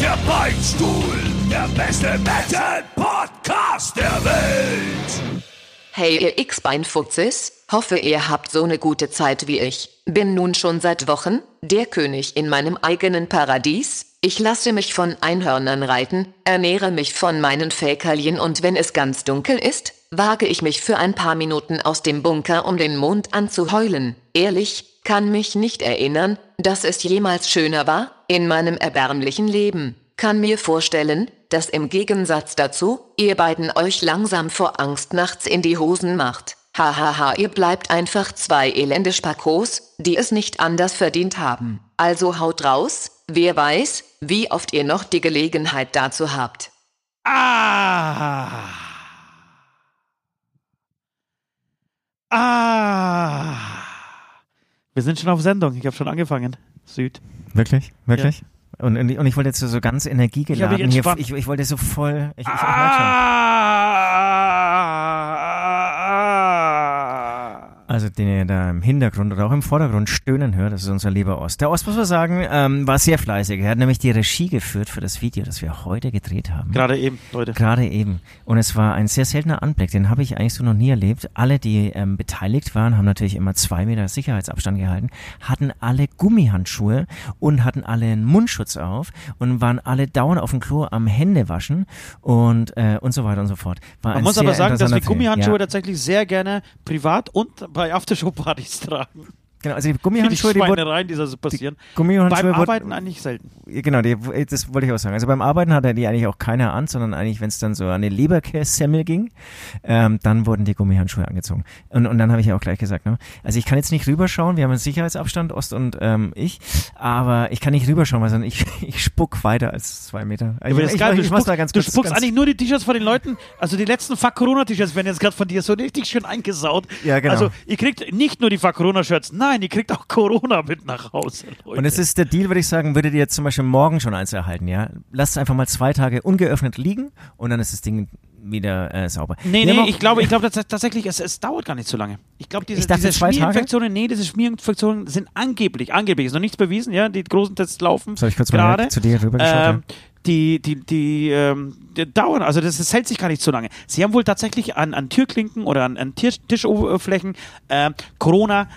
Der Beinstuhl! Der beste Metal-Podcast der Welt! Hey ihr X-Beinfuchses, hoffe ihr habt so eine gute Zeit wie ich. Bin nun schon seit Wochen der König in meinem eigenen Paradies. Ich lasse mich von Einhörnern reiten, ernähre mich von meinen Fäkalien und wenn es ganz dunkel ist, wage ich mich für ein paar Minuten aus dem Bunker, um den Mond anzuheulen. Ehrlich, kann mich nicht erinnern, dass es jemals schöner war, in meinem erbärmlichen Leben. Kann mir vorstellen, dass im Gegensatz dazu, ihr beiden euch langsam vor Angst nachts in die Hosen macht. Hahaha, ihr bleibt einfach zwei elende Spakos, die es nicht anders verdient haben. Also haut raus, wer weiß, wie oft ihr noch die Gelegenheit dazu habt. Ah. Ah. Wir sind schon auf Sendung. Ich habe schon angefangen. Süd. Wirklich? Wirklich? Und, und, ich- und ich wollte jetzt so, ganz energiegeladen entspannt. Ich, ich wollte so voll. Ich, ich, ich. Ah. Also den ihr da im Hintergrund oder auch im Vordergrund stöhnen hört, das ist unser lieber Ost. Der Ost, muss man sagen, ähm, war sehr fleißig. Er hat nämlich die Regie geführt für das Video, das wir heute gedreht haben. Gerade eben, Leute. Gerade eben. Und es war ein sehr seltener Anblick, den habe ich eigentlich so noch nie erlebt. Alle, die ähm, beteiligt waren, haben natürlich immer zwei Meter Sicherheitsabstand gehalten, hatten alle Gummihandschuhe und hatten alle einen Mundschutz auf und waren alle dauernd auf dem Klo am Händewaschen und, äh, und so weiter und so fort. War Man muss aber sagen, dass wir. Gummihandschuhe Ja, tatsächlich sehr gerne privat und bei Aftershow-Partys tragen. Genau, also die Die Gummihandschuhe, die, wurden, Schweinereien, die da so passieren. Gummihandschuhe Beim Arbeiten eigentlich selten. Genau, die, das wollte ich auch sagen. Also beim Arbeiten hatte die eigentlich auch keiner an, sondern eigentlich, wenn es dann so an eine Leberkässemmel ging, ähm, dann wurden die Gummihandschuhe angezogen. Und, und dann habe ich ja auch gleich gesagt, ne? also ich kann jetzt nicht rüberschauen, wir haben einen Sicherheitsabstand, Ost und ähm, ich, aber ich kann nicht rüberschauen, weil ich, ich spuck weiter als zwei Meter. Ich, ist ich, ich, du mal ganz du kurz, spuckst ganz, eigentlich nur die T-Shirts von den Leuten, also die letzten Fuck Corona-T-Shirts werden jetzt gerade von dir so richtig schön eingesaut. Ja, genau. Also ihr kriegt nicht nur die Fuck Corona-Shirts, nein, ihr kriegt auch Corona mit nach Hause. Leute. Und es ist der Deal, würde ich sagen, würdet ihr jetzt zum Beispiel morgen schon eins erhalten, ja? Lasst es einfach mal zwei Tage ungeöffnet liegen und dann ist das Ding wieder äh, sauber. Nee, nee, ich glaube, ich glaube tats- tatsächlich, es, es dauert gar nicht so lange. Ich glaube, diese, Ich dachte, diese? Schmierinfektionen, nee, diese Schmierinfektionen sind angeblich, angeblich, ist noch nichts bewiesen, ja, die großen Tests laufen Soll ich kurz mal gerade. zu dir rübergeschaut? Ähm, die, die, die, ähm, die dauern, also das, das hält sich gar nicht so lange. Sie haben wohl tatsächlich an, an Türklinken oder an, an Tisch, Tischoberflächen ähm, Corona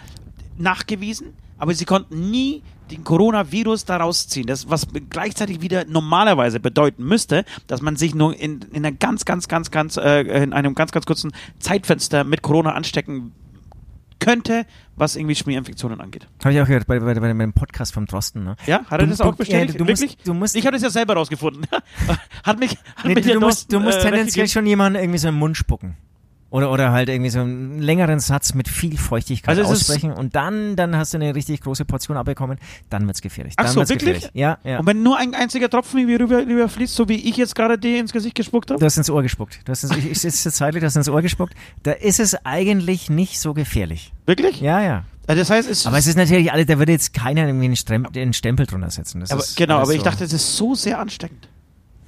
nachgewiesen, aber sie konnten nie den Coronavirus daraus ziehen. Das, was gleichzeitig wieder normalerweise bedeuten müsste, dass man sich nur in, in einer ganz, ganz, ganz, ganz, äh, in einem ganz, ganz kurzen Zeitfenster mit Corona anstecken könnte, was irgendwie Schmierinfektionen angeht. Habe ich auch gehört bei, bei, bei dem Podcast vom Drosten, ne? Ja, hat er Du- das auch bestätigt? ja, du musst- du musst- ich habe das ja selber rausgefunden. hat mich, hat Nee, mich du, du musst, du musst äh, tendenziell schon jemanden irgendwie so im Mund spucken. Oder, oder halt irgendwie so einen längeren Satz mit viel Feuchtigkeit Also aussprechen und dann, dann hast du eine richtig große Portion abbekommen, dann wird's gefährlich. Ach Dann so, wird's wirklich? Gefährlich. Ja, ja. Und wenn nur ein einziger Tropfen irgendwie rüber, rüber fließt, so wie ich jetzt gerade dir ins Gesicht gespuckt habe? Du hast ins Ohr gespuckt. Du hast ins, ich, ich sitze zeitlich, du hast ins Ohr gespuckt. Da ist es eigentlich nicht so gefährlich. Wirklich? Ja, ja. Also das heißt, es Aber es ist natürlich alles, da würde jetzt keiner irgendwie einen, Stempel drunter setzen. Das aber, ist genau, aber ich so. dachte, es ist so sehr ansteckend.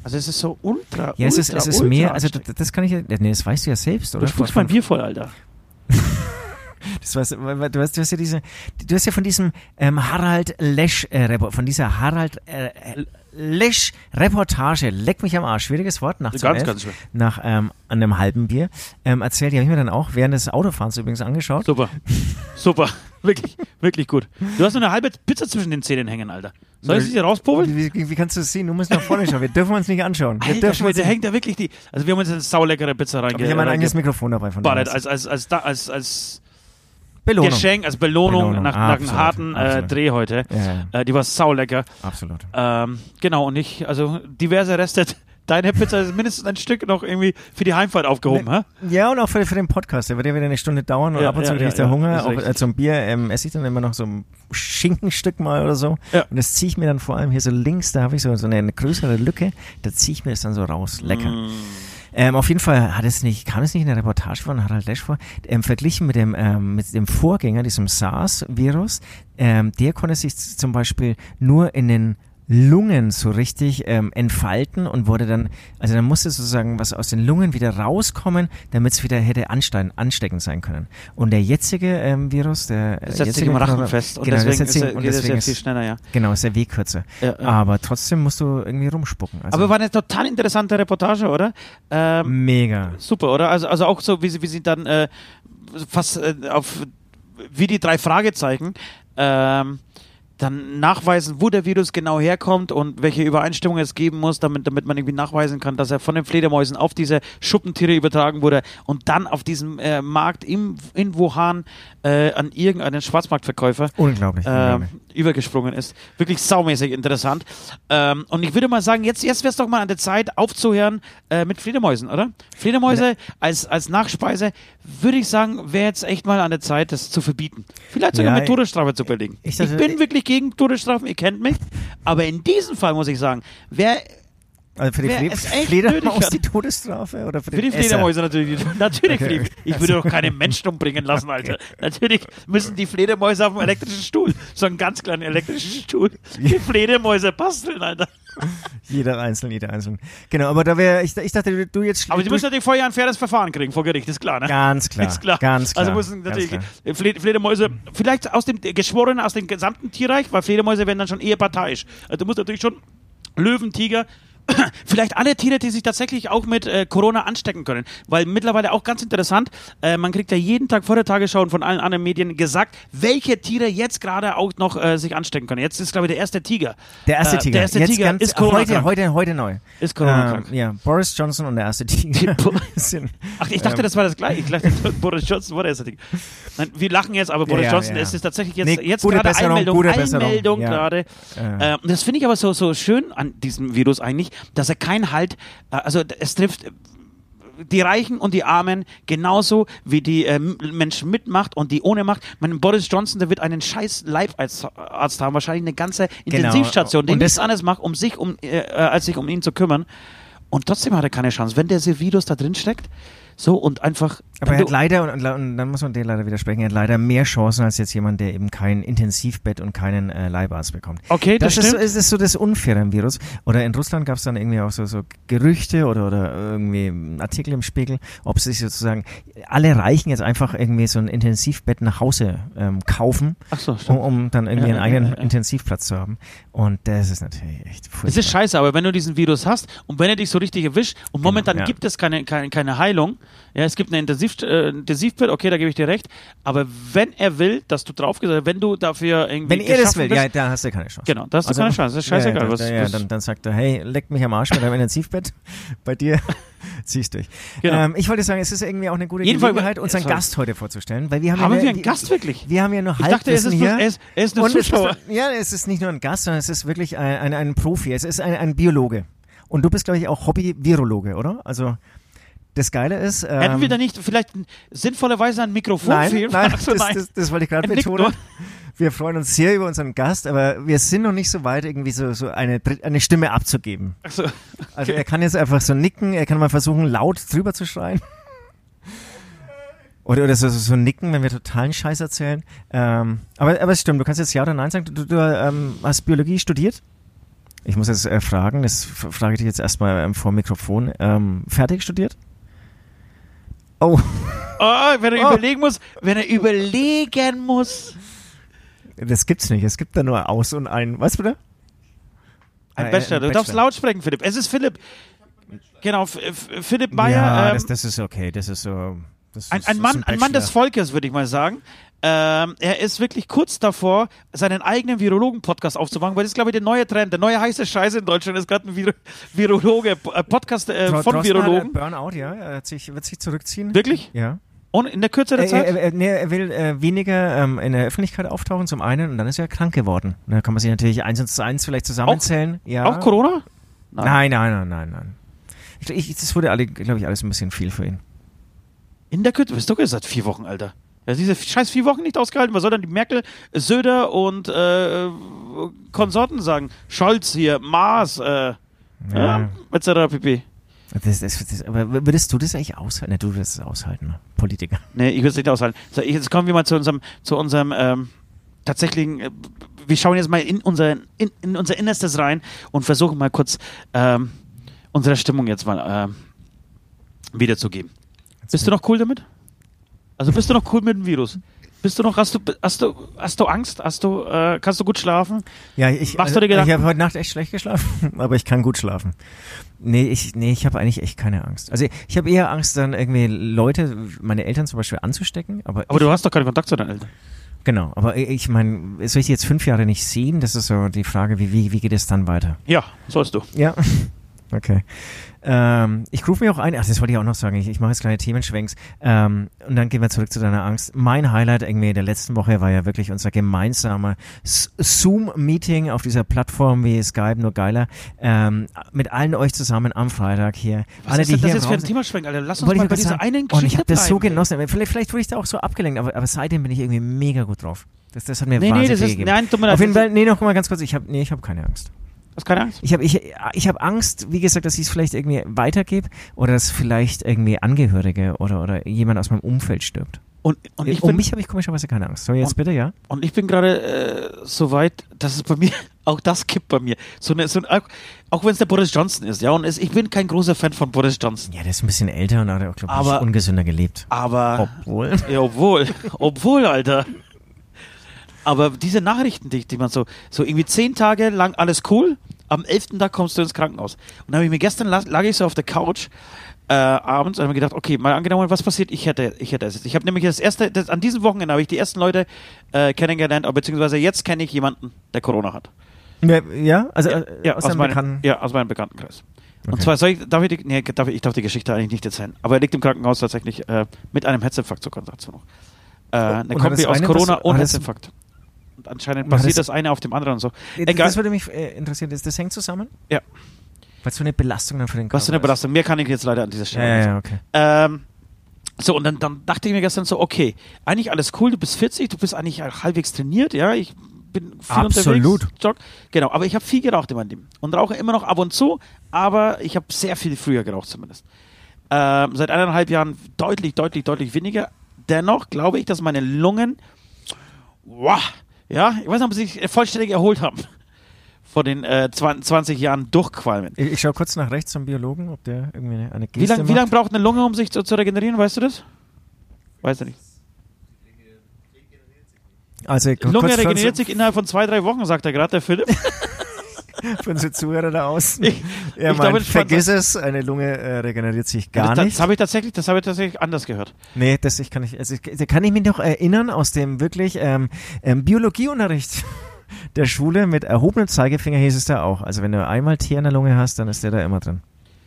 Also es ist so ultra, Ja, es ultra, ist, es ist mehr, also das, kann ich ja, nee, das weißt du ja selbst, oder? Du spuckst mein Bier voll, Alter. Das weil du hast, du hast ja diese, du hast ja von diesem ähm, Harald Lesch äh, von dieser Harald äh, äh, Lesch Reportage, leck mich am Arsch, schwieriges Wort nach Ganz, ganz schwer. nach ähm, einem halben Bier ähm, erzählt, die habe ich mir dann auch während des Autofahrens übrigens angeschaut. Super. Super. Wirklich, wirklich gut. Du hast nur eine halbe Pizza zwischen den Zähnen hängen, Alter. Soll ich sie dir rauspobeln? Wie, wie, wie kannst du es sehen? Du musst nach vorne schauen. Wir dürfen uns nicht anschauen. Wir Alter, dürfen Schwede, hängt da wirklich die. Also wir haben uns eine sauleckere Pizza Aber reinge ich habe mein eigenes Mikrofon dabei von ballert, daher. als, als, als, als, als Belohnung. Geschenk, als Belohnung, Belohnung, nach, nach einem harten äh. Dreh heute. Ja. Äh, die war saulecker. Absolut. Ähm, genau, und ich, also diverse Reste deine Pizza ist mindestens ein Stück noch irgendwie für die Heimfahrt aufgehoben, hä? Ja, und auch für, für den Podcast. Der wird ja wieder eine Stunde dauern und Ja, ab und zu ja, kriege ich ja, da Hunger. Auch äh, zum Bier ähm, esse ich dann immer noch so ein Schinkenstück mal oder so. Ja. Und das ziehe ich mir dann vor allem hier so links, da habe ich so, so eine, eine größere Lücke, da ziehe ich mir das dann so raus. Lecker. Mm. Ähm, auf jeden Fall hat es nicht, kam es nicht in der Reportage von Harald Lesch vor, ähm, verglichen mit dem, ähm, mit dem Vorgänger, diesem SARS-Virus, ähm, der konnte sich zum Beispiel nur in den Lungen so richtig ähm, entfalten und wurde dann, also dann musste sozusagen was aus den Lungen wieder rauskommen, damit es wieder hätte anstein, ansteckend sein können. Und der jetzige ähm, Virus, der Das setzt sich jetzige im Rachen fest und genau, das deswegen setzt sich, ist, und deswegen ja viel ist, schneller, ja. genau, ist der Weg kürzer. Ja, ja. Aber trotzdem musst du irgendwie rumspucken. Also Aber war eine total interessante Reportage, oder? Ähm, mega. super, oder? Also, also auch so, wie sie, wie sie dann äh, fast äh, auf wie die drei Fragezeichen ähm, dann nachweisen, wo der Virus genau herkommt und welche Übereinstimmung es geben muss, damit, damit man irgendwie nachweisen kann, dass er von den Fledermäusen auf diese Schuppentiere übertragen wurde und dann auf diesem äh, Markt im, in Wuhan äh, an irgendeinen Schwarzmarktverkäufer Unglaublich. ähm, unglaublich. Übergesprungen ist. Wirklich saumäßig interessant. Ähm, und ich würde mal sagen, jetzt, jetzt wäre es doch mal an der Zeit, aufzuhören äh, mit Fledermäusen, oder? Fledermäuse als, als Nachspeise, würde ich sagen, wäre jetzt echt mal an der Zeit, das zu verbieten. Vielleicht sogar Ja, mit Todesstrafe zu belegen. ich Ich, dachte- bin wirklich gegen Todesstrafen, ihr kennt mich. Aber in diesem Fall muss ich sagen, wer Also für die Fle Fledermaus die Todesstrafe oder für, für die Esser? Fledermäuse natürlich. Natürlich für die. Okay. Ich würde doch keine Menschen umbringen lassen, Alter. Natürlich müssen die Fledermäuse auf einem elektrischen Stuhl. So einen ganz kleinen elektrischen Stuhl. Die Fledermäuse basteln, Alter. Jeder einzeln, jeder einzeln. Genau, aber da wäre, ich, ich dachte, du- jetzt. Aber sie müssen natürlich vorher ein faires Verfahren kriegen vor Gericht, ist klar, ne? Ganz klar. Ist klar. Ganz klar. Also müssen natürlich Fledermäuse, vielleicht aus dem Geschworenen, aus dem gesamten Tierreich, weil Fledermäuse werden dann schon eher parteiisch. Also du musst natürlich schon Löwen, Tiger, vielleicht alle Tiere, die sich tatsächlich auch mit äh, Corona anstecken können. Weil mittlerweile auch ganz interessant, äh, man kriegt ja jeden Tag vor der Tagesschau und von allen anderen Medien gesagt, welche Tiere jetzt gerade auch noch äh, sich anstecken können. Jetzt ist, glaube ich, der erste Tiger. Der erste Äh, Tiger. Der erste Jetzt Tiger ist Corona heute, heute, heute neu. Ist Corona-krank. Ähm, ja, Boris Johnson und der erste Tiger. Sind, Ach, ich dachte, ähm, das war das gleiche. Ich dachte, Boris Johnson war der erste Ding. Nein, wir lachen jetzt, aber Boris ja, Johnson ja. ist es tatsächlich jetzt, Nee, jetzt gerade Einmeldung, gute Einmeldung ja. gerade. Äh. Äh, und das finde ich aber so, so schön an diesem Virus eigentlich, dass er keinen Halt, äh, also es trifft äh, die Reichen und die Armen genauso wie die äh, Menschen mit Macht und die ohne Macht. Mein Boris Johnson, der wird einen scheiß Leibarzt Arzt haben, wahrscheinlich eine ganze Genau. Intensivstation, die Und nichts anderes macht, um sich um, äh, äh, als sich um ihn zu kümmern. Und trotzdem hat er keine Chance. Wenn der Virus da drin steckt, so und einfach. Aber er hat leider, und, und dann muss man dir leider widersprechen, er hat leider mehr Chancen als jetzt jemand, der eben kein Intensivbett und keinen äh, Leibarzt bekommt. Okay, das, Das, ist, so- stimmt. ist, so das Unfaire am Virus. Oder in Russland gab es dann irgendwie auch so, so Gerüchte oder, oder irgendwie Artikel im Spiegel, ob sich sozusagen alle Reichen jetzt einfach irgendwie so ein Intensivbett nach Hause ähm, kaufen, Ach so, um, stimmt. um dann irgendwie Ja, einen eigenen ja, ja. Intensivplatz zu haben. Und das ist natürlich echt furchtbar. Es ist scheiße, aber wenn du diesen Virus hast und wenn er dich so richtig erwischt und momentan ja. gibt es keine, keine, keine Heilung, ja, es gibt eine Intensiv, äh, Intensivbett, okay, da gebe ich dir recht, aber wenn er will, dass du drauf gesagt wenn du dafür irgendwie Wenn er das will, bist, ja, da hast du keine Chance. Genau, da hast du keine Chance, das ist scheißegal, Ja, ja, was- dann, ja, was- dann, dann sagt er, hey, leck mich am Arsch mit deinem Intensivbett. Bei dir ziehst durch. Genau. Ähm, ich wollte sagen, es ist irgendwie auch eine gute Jeden Gelegenheit, unseren sorry. Gast heute vorzustellen, weil wir haben, haben ja, wir einen Gast wirklich? Wir haben ja nur Ich dachte, es Halbwissen ist, hier. nur, er ist, er ist nur Und es Zuschauer. ist, ja, es ist nicht nur ein Gast, sondern es ist wirklich ein, ein, ein Profi. Es ist ein, ein Biologe. Und du bist, glaube ich, auch Hobby-Virologe, oder? Also, das Geile ist. Ähm, Hätten wir da nicht vielleicht sinnvollerweise ein Mikrofon Nein, fehlen? nein, das. Das, das wollte ich gerade Er betonen. Wir freuen uns sehr über unseren Gast, aber wir sind noch nicht so weit, irgendwie so, so eine, eine Stimme abzugeben. Ach so. Also er kann jetzt einfach so nicken, er kann mal versuchen, laut drüber zu schreien. Oder, oder so, so, so nicken, wenn wir totalen Scheiß erzählen. Ähm, aber, aber es stimmt, du kannst jetzt Ja oder Nein sagen. Du, du ähm, hast Biologie studiert? Ich muss jetzt äh, fragen, das frage ich dich jetzt erstmal ähm, vor dem Mikrofon. Ähm, fertig studiert? Oh, Oh, wenn er Oh. überlegen muss, wenn er überlegen muss. das gibt's nicht. Es gibt da nur Aus und ein. Was bitte? Ein Äh, Bachelor. Du ein darfst laut sprechen, Philipp. Es ist Philipp. Genau, Philipp Meyer. ja, ähm, das, das ist okay. Das ist so. Das ein, ist, ein, Mann, ist ein Mann des. Volkes, würde ich mal sagen. Ähm, er ist wirklich kurz davor, seinen eigenen Virologen-Podcast aufzumachen, weil das ist, glaube ich, der neue Trend. Der neue heiße Scheiß in Deutschland ist gerade ein Vir Virologe, äh, Podcast äh, von Drosten hat, äh, Virologen. Burnout, ja. Er sich, wird sich zurückziehen. Wirklich? Ja. Und in der Kürze der Er, Zeit? er, er, nee, er will äh, weniger ähm, in der Öffentlichkeit auftauchen, zum einen, und dann ist er krank geworden. Da kann man sich natürlich eins und eins vielleicht zusammenzählen. ja. Auch Corona? Nein, nein, nein, nein, nein. Ich, ich, das wurde, glaube ich, alles ein bisschen viel für ihn. In der Kütte, bist du jetzt seit vier Wochen, Alter. Ja, diese scheiß vier Wochen nicht ausgehalten. Was soll dann die Merkel, Söder und äh, Konsorten sagen? Scholz hier, Maas, äh, ja. etc. pp. Das, das, das, aber würdest du das eigentlich aushalten? Ne, du würdest es aushalten, ne? Politiker. Nee, ich würde es nicht aushalten. So, jetzt kommen wir mal zu unserem, zu unserem ähm, tatsächlichen, äh, wir schauen jetzt mal in unser, in, in unser Innerstes rein und versuchen mal kurz ähm, unsere Stimmung jetzt mal ähm, wiederzugeben. Bist du noch cool damit? Also bist du noch cool mit dem Virus? Bist du noch, hast du, hast du, hast du Angst? Hast du, äh, kannst du gut schlafen? Ja, ich, Machst du dir Gedanken? ich habe heute Nacht echt schlecht geschlafen, aber ich kann gut schlafen. Nee, ich, nee, ich habe eigentlich echt keine Angst. Also ich habe eher Angst, dann irgendwie Leute, meine Eltern zum Beispiel anzustecken. Aber, Aber ich, du hast doch keinen Kontakt zu deinen Eltern. Genau, aber ich meine, soll ich die jetzt fünf Jahre nicht sehen? Das ist so die Frage, wie, wie, wie geht es dann weiter? Ja, sollst du. Ja. Okay. Ähm, ich rufe mir auch ein, ach, das wollte ich auch noch sagen, ich, ich mache jetzt kleine Themenschwenks ähm, und dann gehen wir zurück zu deiner Angst. Mein Highlight irgendwie der letzten Woche war ja wirklich unser gemeinsamer Zoom-Meeting auf dieser Plattform wie Skype, nur geiler, ähm, mit allen euch zusammen am Freitag hier. Was Alle, ist denn das hier jetzt für ein Themaschwenk, Alter? Lass uns mal bei dieser einen Und ich Geschichte habe das so genossen. Vielleicht, vielleicht wurde ich da auch so abgelenkt, aber, aber seitdem bin ich irgendwie mega gut drauf. Das, das hat mir Nee, nee, wahnsinnig das viel ist, gegeben. nein, tut mir leid. Auf jeden das Fall, nee, noch mal ganz kurz, ich habe nee, ich habe keine Angst. Hast keine Angst? Ich habe ich, ich hab Angst, wie gesagt, dass ich es vielleicht irgendwie weitergebe oder dass vielleicht irgendwie Angehörige oder, oder jemand aus meinem Umfeld stirbt. Und, und ich um bin, mich habe ich komischerweise keine Angst. So, jetzt Und- bitte, ja? und ich bin gerade äh, so weit, dass es bei mir, auch das kippt bei mir. So eine, so ein, auch auch wenn es der Boris Johnson ist, ja, und es, ich bin kein großer Fan von Boris Johnson. Ja, der ist ein bisschen älter und hat auch, glaube ich, Aber- ungesünder gelebt. Aber, Obwohl. ja, obwohl, obwohl, Alter. Aber diese Nachrichten, die, die man so, so irgendwie zehn Tage lang alles cool, am elften Tag kommst du ins Krankenhaus. Und dann habe ich mir gestern, lag, ich so auf der Couch, äh, abends und habe mir gedacht, okay, mal angenommen, was passiert? Ich hätte, ich hätte es jetzt. Ich habe nämlich das erste, das, an diesem Wochenende habe ich die ersten Leute äh, kennengelernt, aber beziehungsweise jetzt kenne ich jemanden, der Corona hat. Ja, ja? also äh, Ja, aus, aus, einem meinem, ja, aus meinem Bekanntenkreis. Und Okay. zwar soll ich, darf ich, die, nee, darf ich, ich darf die Geschichte eigentlich nicht erzählen, aber er liegt im Krankenhaus tatsächlich äh, mit einem Herzinfarkt sogar dazu noch. Äh, eine und Kombi aus Corona und Herzinfarkt. Und anscheinend basiert das- das eine auf dem anderen und so. Egal. Das würde mich äh, interessieren. Das, das hängt zusammen? Ja. Es so eine Belastung dann für den Körper Was für eine. Belastung. Mehr kann ich jetzt leider an dieser Stelle ja, nicht ja, okay. Ähm, so, und dann, dann dachte ich mir gestern so, okay, eigentlich alles cool, du bist 40, du bist eigentlich halbwegs trainiert, ja, ich bin viel Absolut. unterwegs. Jog, genau, aber ich habe viel geraucht in meinem Leben und rauche immer noch ab und zu, aber ich habe sehr viel früher geraucht zumindest. Ähm, seit eineinhalb Jahren deutlich, deutlich, deutlich weniger. Dennoch glaube ich, dass meine Lungen, wow, ja, ich weiß nicht, ob sie sich vollständig erholt haben vor den äh, 20, 20 Jahren Durchqualmen. Ich, ich schaue kurz nach rechts zum Biologen, ob der irgendwie eine, eine Geste Wie lange wie macht. lang braucht eine Lunge, um sich zu, zu regenerieren, weißt du das? Weiß ich nicht. Also Lunge regeneriert sich innerhalb von zwei, drei Wochen, sagt er gerade, der Philipp. für unsere Zuhörer da außen. Ich- er ich meint, glaube, vergiss es, eine Lunge äh, regeneriert sich gar das, nicht. Das habe ich tatsächlich, das habe ich tatsächlich anders gehört. Nee, das ich kann ich, also ich, da kann ich mich noch erinnern aus dem wirklich ähm, ähm, Biologieunterricht der Schule mit erhobenem Zeigefinger hieß es da auch. Also wenn du einmal Tier in der Lunge hast, dann ist der da immer drin.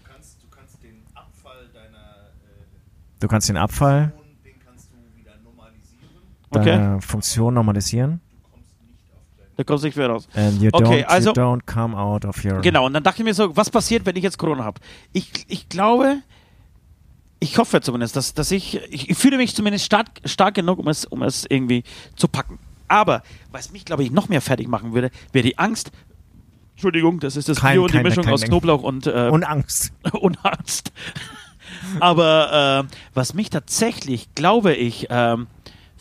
Du kannst, du kannst den Abfall deiner äh, Du kannst den Abfall Hormone, den kannst du wieder normalisieren. Okay. deiner Funktion normalisieren. Du kommst nicht auf dein Da kommst du nicht mehr raus. And you Okay, don't, also- you don't come out of your Genau, und dann dachte ich mir so, was passiert, wenn ich jetzt Corona habe? Ich, ich glaube, ich hoffe zumindest, dass, dass ich, ich, fühle mich zumindest stark, stark genug, um es, um es irgendwie zu packen. Aber, was mich, glaube ich, noch mehr fertig machen würde, wäre die Angst. Entschuldigung, das ist das Kein- Bio und die Mischung aus Ding. Knoblauch und, äh, und Angst. und Angst. Aber äh, was mich tatsächlich, glaube ich, ähm,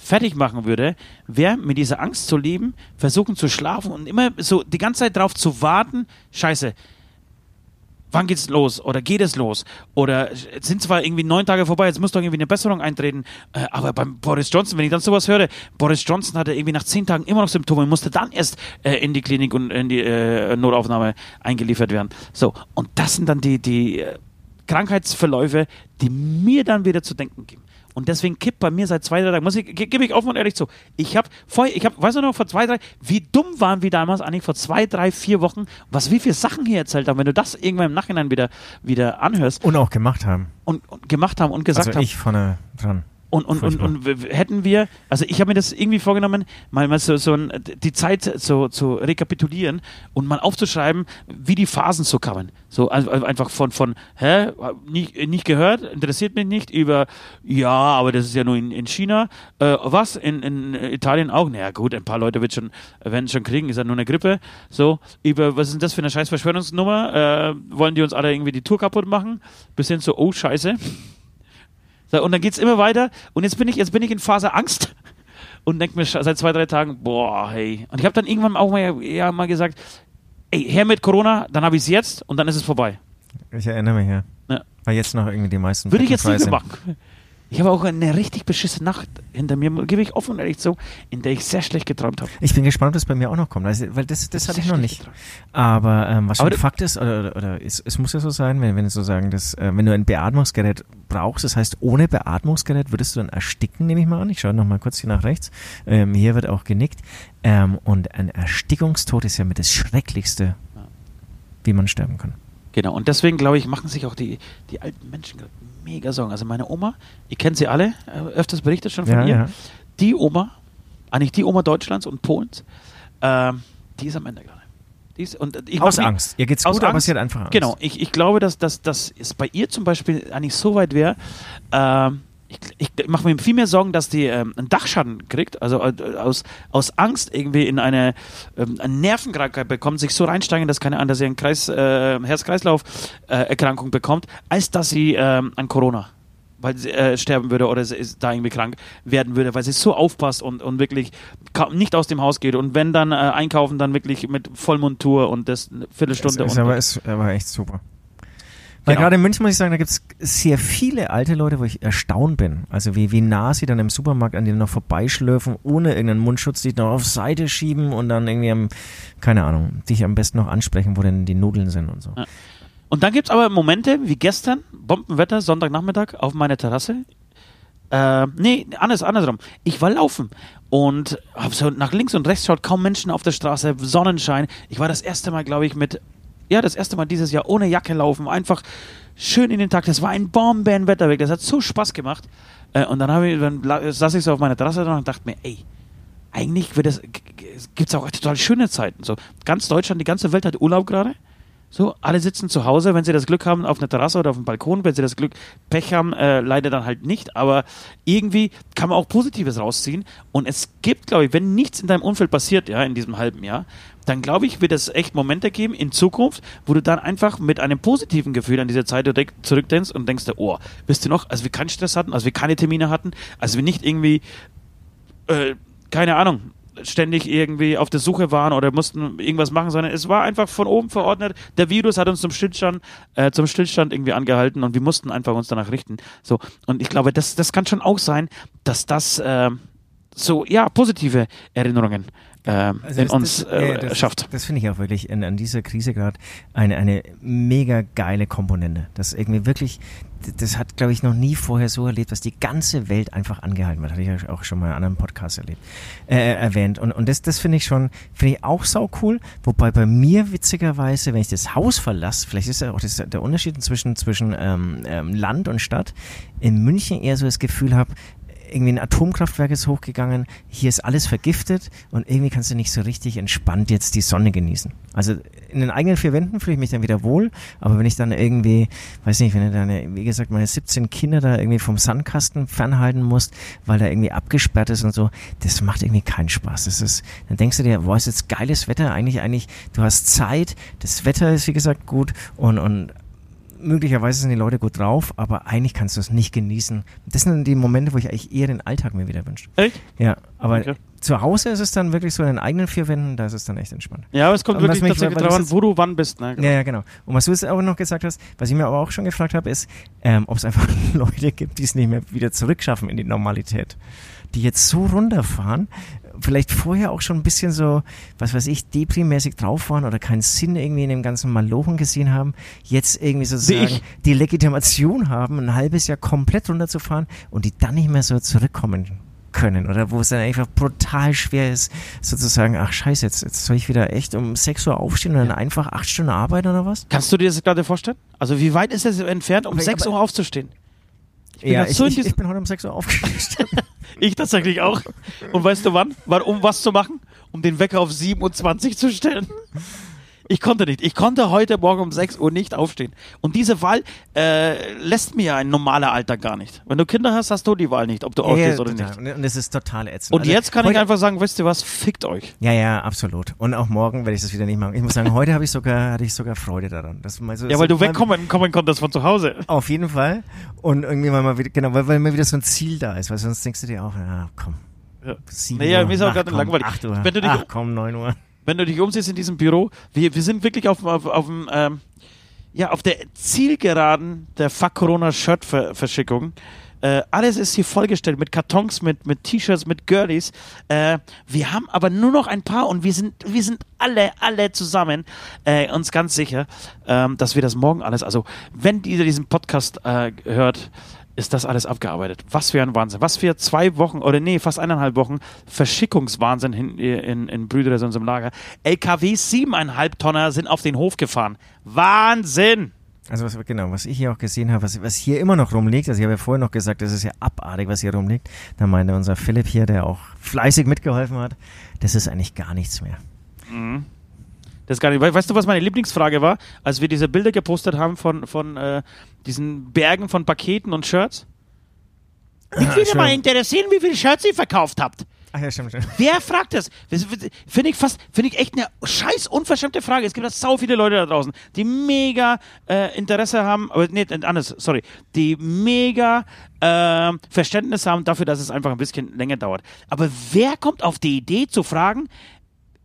fertig machen würde, wäre mit dieser Angst zu leben, versuchen zu schlafen und immer so die ganze Zeit darauf zu warten, scheiße, wann geht's los oder geht es los oder sind zwar irgendwie neun Tage vorbei, jetzt muss doch irgendwie eine Besserung eintreten, äh, aber beim Boris Johnson, wenn ich dann sowas höre, Boris Johnson hatte irgendwie nach zehn Tagen immer noch Symptome und musste dann erst äh, in die Klinik und in die äh, Notaufnahme eingeliefert werden. So, und das sind dann die, die Krankheitsverläufe, die mir dann wieder zu denken geben. Und deswegen kippt bei mir seit zwei, drei Tagen, muss ich, ge- gebe ich offen und ehrlich zu. Ich habe vorher, ich habe, weißt du noch, vor zwei, drei, wie dumm waren wir damals eigentlich vor zwei, drei, vier Wochen, was wie viele Sachen hier erzählt haben, wenn du das irgendwann im Nachhinein wieder, wieder anhörst Und auch gemacht haben. und, und gemacht haben und gesagt also haben. ich vorne dran. Und, und, und, und hätten wir, also ich habe mir das irgendwie vorgenommen, mal, mal so, so ein, die Zeit so zu rekapitulieren und mal aufzuschreiben, wie die Phasen so kamen. So einfach von, von hä, nicht, nicht gehört, interessiert mich nicht, über, ja, aber das ist ja nur in, in China. Äh, was? In, in Italien auch? Naja, gut, ein paar Leute wird schon, werden es schon kriegen, ist ja nur eine Grippe. So, über, was ist denn das für eine scheiß Verschwörungsnummer? Äh, wollen die uns alle irgendwie die Tour kaputt machen? Bis hin zu, oh, scheiße. So, und dann geht's immer weiter. Und jetzt bin ich, jetzt bin ich in Phase Angst und denke mir seit zwei, drei Tagen, boah, hey. Und ich habe dann irgendwann auch mal, ja, mal gesagt, ey, her mit Corona, dann habe ich es jetzt und dann ist es vorbei. Ich erinnere mich, ja. Ja. Weil jetzt noch irgendwie die meisten Würde ich jetzt nicht mehr machen. Ich habe auch eine richtig beschissene Nacht hinter mir, gebe ich offen und ehrlich zu, in der ich sehr schlecht geträumt habe. Ich bin gespannt, ob das bei mir auch noch kommt, also, weil das, das hatte ich noch nicht. Aber ähm, was Aber schon Fakt ist, oder, oder, oder es, es muss ja so sein, wenn, wenn du so sagen, dass, äh, wenn du ein Beatmungsgerät brauchst, das heißt, ohne Beatmungsgerät würdest du dann ersticken, nehme ich mal an. Ich schaue nochmal kurz hier nach rechts. Ähm, hier wird auch genickt. Ähm, und ein Erstickungstod ist ja mit das Schrecklichste, wie man sterben kann. Genau, und deswegen glaube ich, machen sich auch die, die alten Menschen gerade mega Sorgen. Also meine Oma, ihr kennt sie alle, äh, öfters berichtet schon von Ja, ihr. ja. Die Oma, eigentlich die Oma Deutschlands und Polens, ähm, die ist am Ende gerade. Die ist, und ich Aus Angst. Ihr geht's gut, aber Angst. sie hat einfach Angst. Genau, ich, ich glaube, dass, dass, dass es bei ihr zum Beispiel eigentlich so weit wäre, ähm, ich, ich mache mir viel mehr Sorgen, dass die ähm, einen Dachschaden kriegt, also äh, aus, aus Angst irgendwie in eine, ähm, eine Nervenkrankheit bekommt, sich so reinsteigen, dass keine Ahnung, dass sie eine Kreis, äh, Herz-Kreislauf-Erkrankung bekommt, als dass sie ähm, an Corona weil sie äh, sterben würde oder sie ist da irgendwie krank werden würde, weil sie so aufpasst und, und wirklich nicht aus dem Haus geht und wenn dann äh, einkaufen, dann wirklich mit Vollmontur und das eine Viertelstunde Es ist und aber, ist aber echt super. Weil Genau. gerade in München muss ich sagen, da gibt es sehr viele alte Leute, wo ich erstaunt bin. Also wie, wie nah sie dann im Supermarkt an denen noch vorbeischlürfen, ohne irgendeinen Mundschutz, die noch auf Seite schieben und dann irgendwie am, keine Ahnung, dich am besten noch ansprechen, wo denn die Nudeln sind und so. Ja. Und dann gibt es aber Momente wie gestern, Bombenwetter, Sonntagnachmittag auf meiner Terrasse. Äh, nee, anders, andersrum. Ich war laufen und hab so nach links und rechts schaut kaum Menschen auf der Straße, Sonnenschein. Ich war das erste Mal, glaube ich, mit, ja, das erste Mal dieses Jahr ohne Jacke laufen, einfach schön in den Tag. Das war ein Bombenwetter weg, das hat so Spaß gemacht. Äh, und dann, ich, dann la- saß ich so auf meiner Terrasse und dachte mir, ey, eigentlich gibt es auch total schöne Zeiten. So, ganz Deutschland, die ganze Welt hat Urlaub gerade. So, alle sitzen zu Hause, wenn sie das Glück haben, auf einer Terrasse oder auf dem Balkon, wenn sie das Glück, Pech haben, äh, leider dann halt nicht, aber irgendwie kann man auch Positives rausziehen. Und es gibt, glaube ich, wenn nichts in deinem Umfeld passiert, ja, in diesem halben Jahr, dann glaube ich, wird es echt Momente geben in Zukunft, wo du dann einfach mit einem positiven Gefühl an diese Zeit zurückdenkst und denkst, oh, wisst ihr noch, als wir keinen Stress hatten, als wir keine Termine hatten, als wir nicht irgendwie äh, keine Ahnung, ständig irgendwie auf der Suche waren oder mussten irgendwas machen, sondern es war einfach von oben verordnet. Der Virus hat uns zum Stillstand, äh, zum Stillstand irgendwie angehalten und wir mussten einfach uns danach richten. So und ich glaube, das, das kann schon auch sein, dass das äh, so ja positive Erinnerungen äh, Also in das- uns das- äh, das, schafft. Das finde ich auch wirklich in, an dieser Krise gerade eine, eine mega geile Komponente. Das irgendwie wirklich, das hat, glaube ich, noch nie vorher so erlebt, dass die ganze Welt einfach angehalten wird. Hatte ich ja auch schon mal in einem anderen Podcast erlebt, äh, erwähnt. Und, und das, das finde ich schon, finde ich auch sau cool. Wobei bei mir witzigerweise, wenn ich das Haus verlasse, vielleicht ist ja auch das, der Unterschied zwischen, zwischen ähm, ähm, Land und Stadt, in München eher so das Gefühl habe, irgendwie ein Atomkraftwerk ist hochgegangen, hier ist alles vergiftet und irgendwie kannst du nicht so richtig entspannt jetzt die Sonne genießen. Also in den eigenen vier Wänden fühle ich mich dann wieder wohl, aber wenn ich dann irgendwie, weiß nicht, wenn du dann, wie gesagt, meine 17 Kinder da irgendwie vom Sandkasten fernhalten musst, weil da irgendwie abgesperrt ist und so, das macht irgendwie keinen Spaß. Das ist, dann denkst du dir, boah, ist jetzt geiles Wetter, eigentlich, eigentlich, du hast Zeit, das Wetter ist wie gesagt gut und, und möglicherweise sind die Leute gut drauf, aber eigentlich kannst du es nicht genießen. Das sind die Momente, wo ich eigentlich eher den Alltag mir wieder wünsche. Echt? Ja, aber Okay. zu Hause ist es dann wirklich so in den eigenen vier Wänden, da ist es dann echt entspannt. Ja, aber es kommt Und wirklich tatsächlich das an, wo du wann bist. Ne? Ja, ja, genau. Und was du jetzt auch noch gesagt hast, was ich mir aber auch schon gefragt habe, ist, ähm, ob es einfach Leute gibt, die es nicht mehr wieder zurückschaffen in die Normalität. Die jetzt so runterfahren, vielleicht vorher auch schon ein bisschen so, was weiß ich, deprimäßig drauf waren oder keinen Sinn irgendwie in dem ganzen Malochen gesehen haben, jetzt irgendwie sozusagen ich. die Legitimation haben, ein halbes Jahr komplett runterzufahren und die dann nicht mehr so zurückkommen können oder wo es dann einfach brutal schwer ist, sozusagen, ach scheiße, jetzt, jetzt soll ich wieder echt um 6 Uhr aufstehen und dann einfach acht Stunden arbeiten oder was? Kannst du dir das gerade vorstellen? Also wie weit ist es entfernt, um Aber- 6 aber- Uhr aufzustehen? Ich bin Ja, ich, ich, ich bin heute um 6 Uhr aufgestanden. Ich tatsächlich auch. Und weißt du wann? Um was zu machen? Um den Wecker auf 27 zu stellen. Ich konnte nicht. Ich konnte heute Morgen um 6 Uhr nicht aufstehen. Und diese Wahl äh, lässt mir ein normaler Alltag gar nicht. Wenn du Kinder hast, hast du die Wahl nicht, ob du aufstehst oder total. nicht. Und, es ist total ätzend. Und Also, jetzt kann ich einfach sagen, wisst ihr was, fickt euch. Ja, ja, absolut. Und auch morgen werde ich das wieder nicht machen. Ich muss sagen, heute habe ich sogar, hatte ich sogar Freude daran. Das mal so, Ja, weil du wegkommen kommen konntest von zu Hause. Auf jeden Fall. Und irgendwie mal, wieder, genau, weil, weil mir wieder so ein Ziel da ist, weil sonst denkst du dir auch, ja, komm. Ja. Sieben Naja, Uhr, mir ist auch gerade langweilig. Acht Uhr. Wenn du dich- ach komm, neun Uhr. Wenn du dich umsiehst in diesem Büro, wir, wir sind wirklich auf, auf, auf ähm, ja, auf der Zielgeraden der Fuck Corona Shirt -Ver Verschickung. Äh, alles ist hier vollgestellt mit Kartons, mit, mit T-Shirts, mit Girlies. Äh, wir haben aber nur noch ein paar und wir sind, wir sind alle, alle zusammen äh, uns ganz sicher, ähm, dass wir das morgen alles, also wenn ihr diesen Podcast äh, hört, ist das alles abgearbeitet. Was für ein Wahnsinn. Was für zwei Wochen oder nee, fast eineinhalb Wochen Verschickungswahnsinn in, in, in Brüder unserem Lager. LKW siebeneinhalb Tonner sind auf den Hof gefahren. Wahnsinn! Also was, genau, was ich hier auch gesehen habe, was, was hier immer noch rumliegt, also ich habe ja vorher noch gesagt, das ist ja abartig, was hier rumliegt. Da meinte unser Philipp hier, der auch fleißig mitgeholfen hat, das ist eigentlich gar nichts mehr. Das gar nicht. we- Weißt du, was meine Lieblingsfrage war, als wir diese Bilder gepostet haben von, von äh, diesen Bergen von Paketen und Shirts? Mich würde schön. mal interessieren, wie viele Shirts ihr verkauft habt. Ach ja, stimmt, stimmt. Wer fragt das? Finde ich fast, finde ich echt eine scheiß unverschämte Frage. Es gibt da sau viele Leute da draußen, die mega äh, Interesse haben, aber nee, anders, sorry, die mega äh, Verständnis haben dafür, dass es einfach ein bisschen länger dauert. Aber wer kommt auf die Idee zu fragen,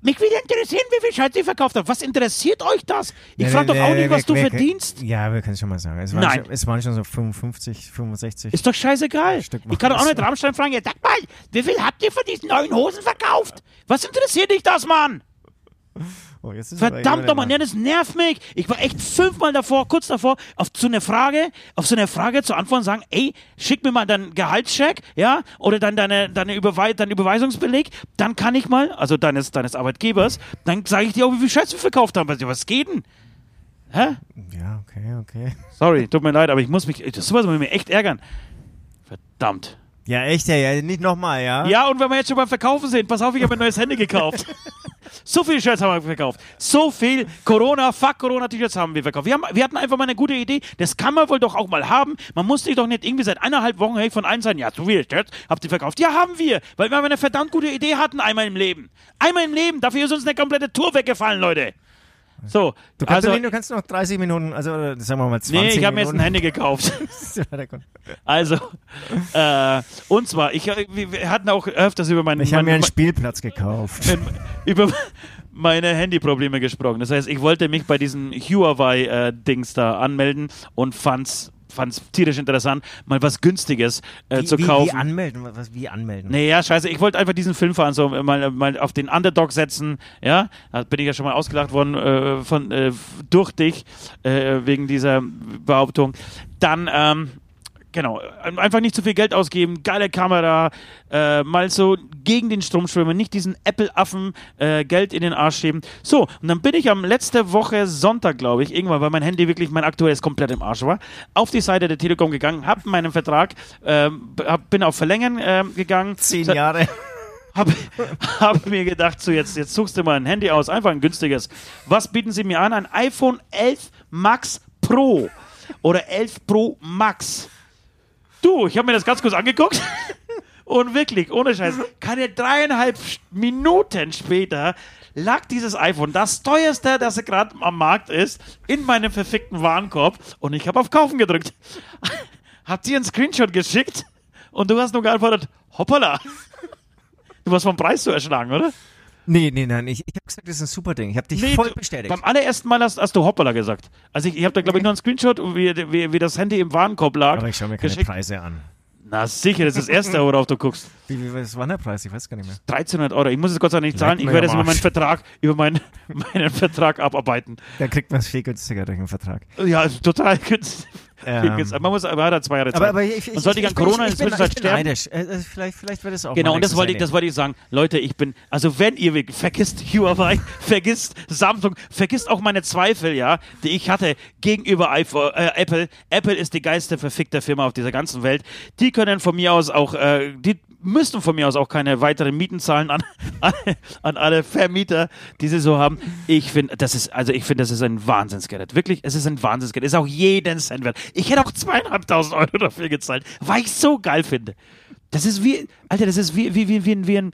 mich würde interessieren, wie viel Scheiß ihr verkauft habt. Was interessiert euch das? Ich frage doch auch nicht, was du verdienst. Ja, wir können es schon mal sagen. Es waren, Nein. Schon, es waren schon so 55, 65. Ist doch scheißegal. Stück Ich kann doch auch nicht Rammstein fragen, ja, sag mal, wie viel habt ihr von diesen neuen Hosen verkauft? Was interessiert dich das, Mann? Oh, Verdammt nochmal, ja, das nervt mich. Ich war echt fünfmal davor, kurz davor, auf so eine Frage, auf so eine Frage zu antworten und sagen, ey, schick mir mal deinen Gehaltscheck, ja, oder dann deine, deine Überwei deinen Überweisungsbeleg, dann kann ich mal, also deines, deines Arbeitgebers, dann sage ich dir auch, wie viel Scheiß wir verkauft haben. Was, was geht denn? Hä? Ja, okay, okay. Sorry, tut mir leid, aber ich muss mich, das sowas muss mich echt ärgern. Verdammt. Ja, echt, ja, ja, nicht nochmal, ja? Ja, und wenn wir jetzt schon beim Verkaufen sind, pass auf, ich habe ein neues Handy gekauft. so viele Shirts haben wir verkauft. So viel Corona, fuck Corona-T-Shirts haben wir verkauft. Wir, haben, wir hatten einfach mal eine gute Idee. Das kann man wohl doch auch mal haben. Man muss sich doch nicht irgendwie seit eineinhalb Wochen hey, von allen sagen, ja, so viele Shirts habt ihr verkauft. Ja, haben wir, weil wir eine verdammt gute Idee hatten einmal im Leben. Einmal im Leben. Dafür ist uns eine komplette Tour weggefallen, Leute. So, Du kannst, also, du kannst noch 30 Minuten, also äh, sagen wir mal 20 nee, ich habe mir jetzt ein Minuten. Handy gekauft. Also, äh, und zwar, ich, äh, wir hatten auch öfters über meinen. Ich habe mir einen Spielplatz gekauft. über meine Handyprobleme gesprochen. Das heißt, ich wollte mich bei diesen Huawei-Dings da anmelden und fand's, fand's tierisch interessant, mal was Günstiges äh, wie, zu wie, kaufen. Wie anmelden? Was, wie anmelden? Naja, scheiße, ich wollte einfach diesen Film fahren, so mal, mal auf den Underdog setzen, ja, da bin ich ja schon mal ausgelacht worden äh, von, äh, durch dich, äh, wegen dieser Behauptung. Dann, ähm, genau, äh, einfach nicht zu viel Geld ausgeben, geile Kamera, äh, mal so gegen den Strom schwimmen, nicht diesen Apple-Affen äh, Geld in den Arsch schieben. So, und dann bin ich am letzte Woche Sonntag, glaube ich, irgendwann, weil mein Handy wirklich, mein aktuelles komplett im Arsch war, auf die Seite der Telekom gegangen, hab meinen Vertrag, ähm, hab, bin auf Verlängern ähm, gegangen. Zehn Jahre. habe hab mir gedacht, so jetzt, jetzt suchst du mal ein Handy aus, einfach ein günstiges. Was bieten sie mir an? Ein iPhone 11 Max Pro oder 11 Pro Max. Du, ich habe mir das ganz kurz angeguckt und wirklich, ohne Scheiß, keine dreieinhalb Minuten später lag dieses iPhone, das teuerste, das gerade am Markt ist, in meinem verfickten Warenkorb und ich habe auf Kaufen gedrückt. Hab dir einen Screenshot geschickt und du hast nur geantwortet, hoppala. Du warst vom Preis so erschlagen, oder? Nee, nee, nein, ich, ich habe gesagt, das ist ein super Ding. Ich habe dich Nee, voll bestätigt. Beim allerersten Mal hast, hast du hoppala gesagt. Also ich, ich habe da glaube ich nur einen Screenshot, wie, wie, wie das Handy im Warenkorb lag. Aber ich schaue mir keine geschickt. Preise an. Na sicher, das ist das erste, worauf du guckst. Wie, wie was war der Preis? Ich weiß gar nicht mehr. 1300 Euro. Ich muss es Gott sei Dank nicht zahlen. Ich werde es über meinen. Vertrag, über meinen, meinen Vertrag abarbeiten. Da kriegt man es viel günstiger durch den Vertrag. Ja, total günstig. Ähm. Man muss, aber hat er zwei Jahre Zeit. Aber, aber ich, ich, und sollte ich an Corona ich, ich, bin, inzwischen ich bin sterben? neidisch. Äh, äh, vielleicht, vielleicht wird es auch Genau, und das wollte ich, das wollte ich sagen. Leute, ich bin, also wenn ihr, wirklich- vergisst Huawei, vergisst Samsung, vergisst auch meine Zweifel, ja, die ich hatte gegenüber iPhone, äh, Apple. Apple ist die geilste verfickte Firma auf dieser ganzen Welt. Die können von mir aus auch, äh, die müssten von mir aus auch keine weiteren Mieten zahlen an, an, an alle Vermieter, die sie so haben. Ich finde, das ist, also ich finde, das ist ein Wahnsinnsgerät. Wirklich, es ist ein Wahnsinnsgerät. Ist auch jeden Cent wert. Ich hätte auch zweieinhalbtausend Euro dafür gezahlt, weil ich so geil finde. Das ist wie, Alter, das ist wie, wie, wie, wie, wie ein,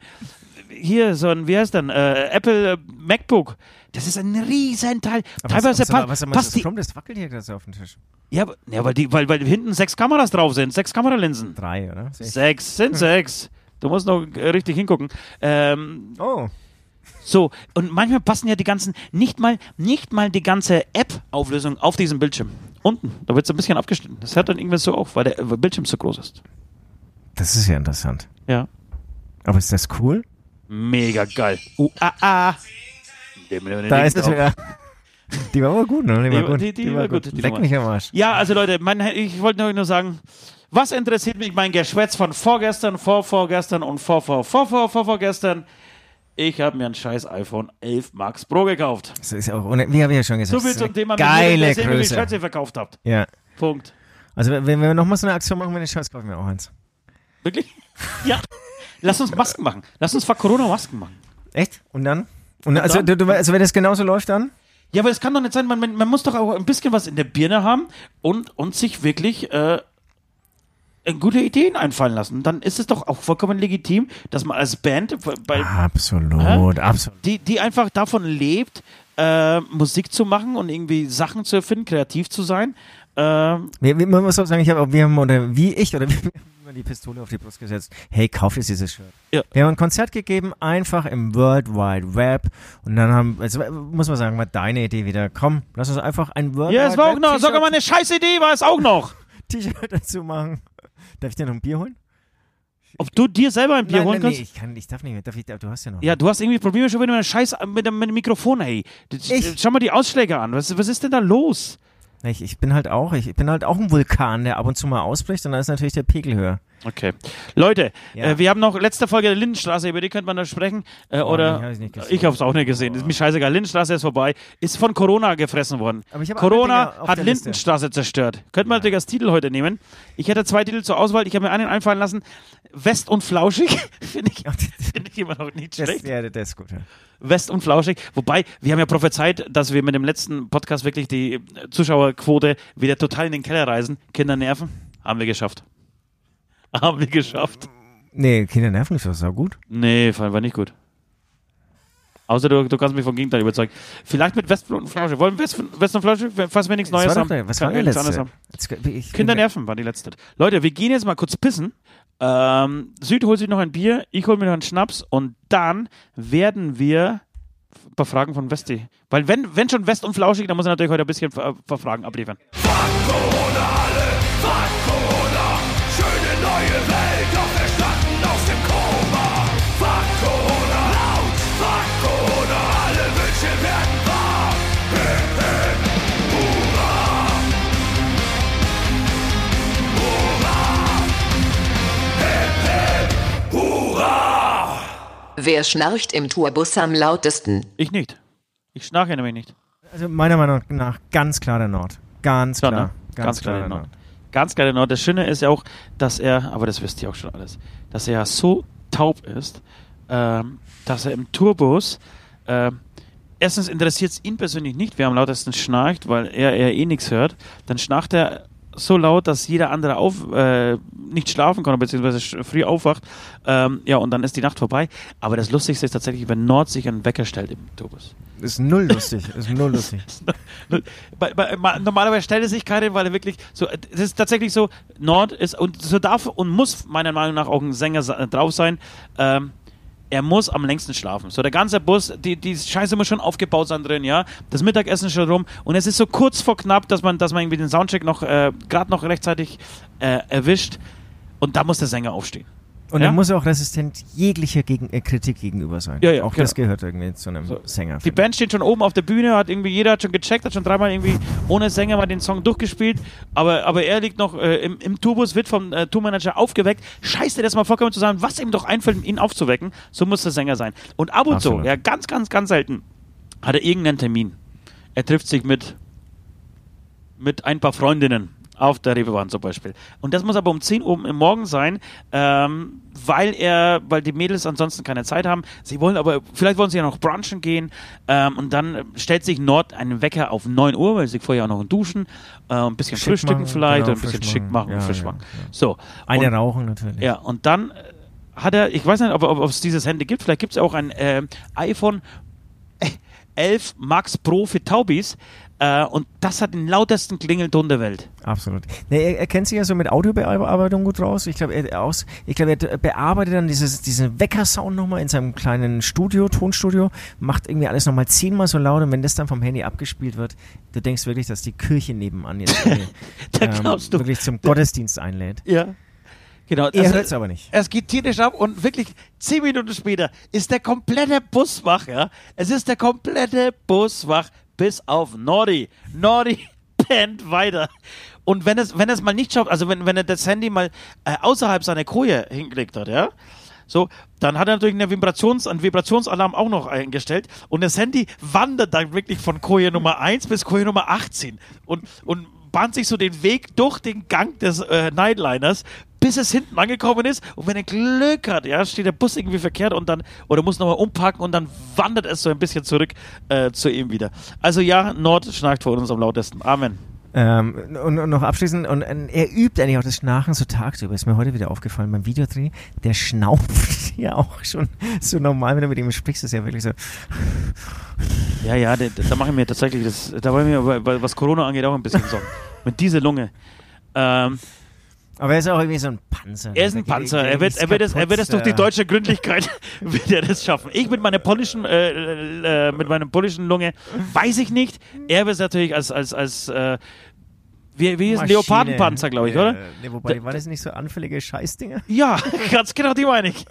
hier, so ein, wie heißt denn, äh, Apple äh, MacBook. Das ist ein Riesenteil. Aber Teilweise was, was, was, was ist die. das? Das wackelt hier gerade so auf dem Tisch. Ja, ja weil, die, weil, weil hinten sechs Kameras drauf sind, sechs Kameralinsen. Drei, oder? Sech. Sechs, sind sechs. Du musst noch äh, richtig hingucken. Ähm, Oh. so, und manchmal passen ja die ganzen, nicht mal, nicht mal die ganze App-Auflösung auf diesem Bildschirm. Unten, da wird es ein bisschen abgeschnitten. Das hört dann irgendwann so auf, weil der Bildschirm so groß ist. Das ist ja interessant. Ja. Aber ist das cool? Mega geil. Uh, ah, ah. Da ist es wieder. Die war aber gut, ne? Die war Die- gut. die- die war gut, die Leck mich am Arsch. Ja, also Leute, mein, ich wollte nur sagen, was interessiert mich mein Geschwätz von vorgestern, vorvorgestern und vor, vor, vor, vor, vor, vorgestern? Ich habe mir ein scheiß iPhone 11 Max Pro gekauft. Das ist auch ohne, wie habe ich ja schon gesagt. So viel das zum Thema, Geile wie ihr die Größe. Schätze verkauft habt. Ja. Punkt. Also wenn wenn wir nochmal so eine Aktion machen mit den Shirts, kaufe ich mir auch eins. Wirklich? Ja. Lass uns Masken machen. Lass uns vor Corona Masken machen. Echt? Und dann? Und also, dann? also wenn das genauso läuft dann? Ja, aber es kann doch nicht sein, man, man, man muss doch auch ein bisschen was in der Birne haben und, und sich wirklich äh, gute Ideen einfallen lassen. Dann ist es doch auch vollkommen legitim, dass man als Band, bei, Absolut, absolut. die, die einfach davon lebt, äh, Musik zu machen und irgendwie Sachen zu erfinden, kreativ zu sein. Ähm, man muss auch sagen, ich hab, auch- wir haben, oder wie ich, oder haben immer die Pistole auf die Brust gesetzt. Hey, kauf jetzt dieses Shirt. Ja. Wir haben ein Konzert gegeben, einfach im World Wide Web. Und dann haben, also muss man sagen, war deine Idee wieder. Komm, lass uns einfach ein World ja, Wide es war auch Web noch, sogar mal eine scheiß Idee war es auch noch. T-Shirt dazu machen. Darf ich dir noch ein Bier holen? Ob du dir selber ein Bier nein, holen nein, kannst? nee, ich kann, ich darf nicht mehr. Darf ich, du hast ja noch. Ja, du hast irgendwie Probleme schon wieder mit einem Scheiß mit dem, mit dem Mikrofon, ey. Ich? Schau mal die Ausschläge an. Was, was ist denn da los? Ich, ich bin halt auch, ich bin halt auch ein Vulkan, der ab und zu mal ausbricht und dann ist natürlich der Pegel höher. Okay. Leute, Ja. äh, wir haben noch letzte Folge der Lindenstraße, über die könnte man da sprechen. Äh, die oder ich nicht gesehen. ich habe es auch nicht gesehen. Ist mir scheißegal. Lindenstraße ist vorbei. Ist von Corona gefressen worden. Corona hat der Liste. Lindenstraße zerstört. Könnte man natürlich als Titel heute nehmen. Ich hätte zwei Titel zur Auswahl. Ich habe mir einen einfallen lassen. West und Flauschig. Finde ich, find ich immer noch nicht Das, schlecht. ja, das ist gut. Ja. West und Flauschig. Wobei, wir haben ja prophezeit, dass wir mit dem letzten Podcast wirklich die äh, Zuschauerquote wieder total in den Keller reisen. Kinder nerven. Haben wir geschafft. Haben wir geschafft. Nee, Kinder nerven ist doch gut. Nee, war war nicht gut. Außer du, du kannst mich vom Gegenteil überzeugen. Vielleicht mit West und Flauschig. Wollen wir West, West und Flauschig, falls wir nichts Neues was war haben? doch der, was war der letzte? Kinder nerven war die letzte. Leute, wir gehen jetzt mal kurz pissen. Ähm, Süd holt sich noch ein Bier, ich hole mir noch einen Schnaps und dann werden wir ein paar Fragen von Westi. Weil wenn, wenn schon West und Flauschig, dann muss er natürlich heute ein bisschen ein paar Fragen abliefern. Fuck Wer schnarcht im Tourbus am lautesten? Ich nicht. Ich schnarche nämlich nicht. Also meiner Meinung nach ganz klar der Nord. Ganz Klar, klar. ne? Ganz klar der Nord. Ganz geil, der Nord. Das Schöne ist ja auch, dass er, aber das wisst ihr auch schon alles, dass er ja so taub ist, ähm, dass er im Tourbus, ähm, erstens interessiert es ihn persönlich nicht, wer am lautesten schnarcht, weil er, er eh nichts hört. Dann schnarcht er so laut, dass jeder andere auf, äh, nicht schlafen kann, beziehungsweise früh aufwacht. Ähm, ja, und dann ist die Nacht vorbei. Aber das Lustigste ist tatsächlich, wenn Nord sich einen Wecker stellt im Tourbus. Ist null lustig. Ist null lustig. bei, bei, ma- normalerweise stellt er sich keinen, weil er wirklich so, es ist tatsächlich so, Nord ist, und so darf und muss meiner Meinung nach auch ein Sänger drauf sein, ähm, er muss am längsten schlafen. So, der ganze Bus, die, die Scheiße muss schon aufgebaut sein drin, ja. Das Mittagessen ist schon rum und es ist so kurz vor knapp, dass man, dass man irgendwie den Soundcheck noch, äh, gerade noch rechtzeitig äh, erwischt und da muss der Sänger aufstehen. Und Ja? er muss auch resistent jeglicher gegen, äh, Kritik gegenüber sein. Ja, ja, auch genau. das gehört irgendwie zu einem Sänger. Die Band steht schon oben auf der Bühne, hat irgendwie jeder hat schon gecheckt, hat schon dreimal irgendwie ohne Sänger mal den Song durchgespielt, aber, aber er liegt noch äh, im, im Tourbus, wird vom äh, Tourmanager aufgeweckt. Scheißt er das mal vollkommen zusammen, was ihm doch einfällt, ihn aufzuwecken, so muss der Sänger sein. Und ab und zu, Absolut. ja, ganz, ganz, ganz selten, hat er irgendeinen Termin. Er trifft sich mit, mit ein paar Freundinnen auf der Reeperbahn zum Beispiel. Und das muss aber um 10 Uhr im Morgen sein, ähm, weil er, weil die Mädels ansonsten keine Zeit haben. Sie wollen aber, vielleicht wollen sie ja noch brunchen gehen. Ähm, und dann stellt sich Nord einen Wecker auf 9 Uhr, weil sie vorher auch noch duschen, äh, ein bisschen Schick frühstücken machen, vielleicht genau, und ein bisschen schick machen. Ja, frisch ja, machen. ja. So. Eine rauchen natürlich. ja, und dann hat er, ich weiß nicht, ob es dieses Handy gibt, vielleicht gibt es auch ein äh, iPhone 11 Max Pro für Taubis. Äh, und das hat den lautesten Klingelton der Welt. Absolut. Nee, er, er kennt sich ja so mit Audiobearbeitung gut raus. Ich glaube, er, aus, ich glaube, er bearbeitet dann dieses, diesen Wecker-Sound nochmal in seinem kleinen Studio, Tonstudio, macht irgendwie alles nochmal zehnmal so laut und wenn das dann vom Handy abgespielt wird, du denkst wirklich, dass die Kirche nebenan jetzt du. wirklich zum Gottesdienst einlädt. Ja. Genau. Er also- hört es aber nicht. Es geht tierisch ab und wirklich zehn Minuten später ist der komplette Bus wach, ja. Es ist der komplette Bus wach, bis auf Nordi. Nordi pennt weiter. Und wenn es, wenn es mal nicht schafft, also wenn, wenn er das Handy mal äh, außerhalb seiner Koje hingelegt hat, ja, so, dann hat er natürlich eine Vibrations, einen Vibrationsalarm auch noch eingestellt und das Handy wandert dann wirklich von Koje Nummer 1 bis Koje Nummer 18 und, und bahnt sich so den Weg durch den Gang des äh, Nightliners, bis es hinten angekommen ist und wenn er Glück hat, ja, steht der Bus irgendwie verkehrt und dann, oder muss nochmal umparken und dann wandert es so ein bisschen zurück äh, zu ihm wieder. Also ja, Nord schnarcht vor uns am lautesten. Amen. Ähm, und, und noch abschließend, und, äh, er übt eigentlich auch das Schnarchen so tagsüber. Ist mir heute wieder aufgefallen beim Videodreh. Der schnauft ja auch schon so normal, wenn du mit ihm sprichst, ist ja wirklich so. Ja, ja, da, da mache ich mir tatsächlich, das, da war mir, bei- bei- was Corona angeht, auch ein bisschen Sorgen. Mit dieser Lunge. Ähm, Aber er ist auch irgendwie so ein Panzer. er ist ein Der geht- Panzer. Er wird, er wird, es, er wird es durch die äh, deutsche Gründlichkeit wird er das schaffen. Ich mit meiner polnischen, äh, äh, mit meiner polnischen Lunge weiß ich nicht. Er wird es natürlich als, als, als, äh, wie, wie ist ein Maschine. Leopardenpanzer, glaube ich, oder? Nee, wobei, war das nicht so anfällige Scheißdinger? Ja, ganz genau, die meine ich.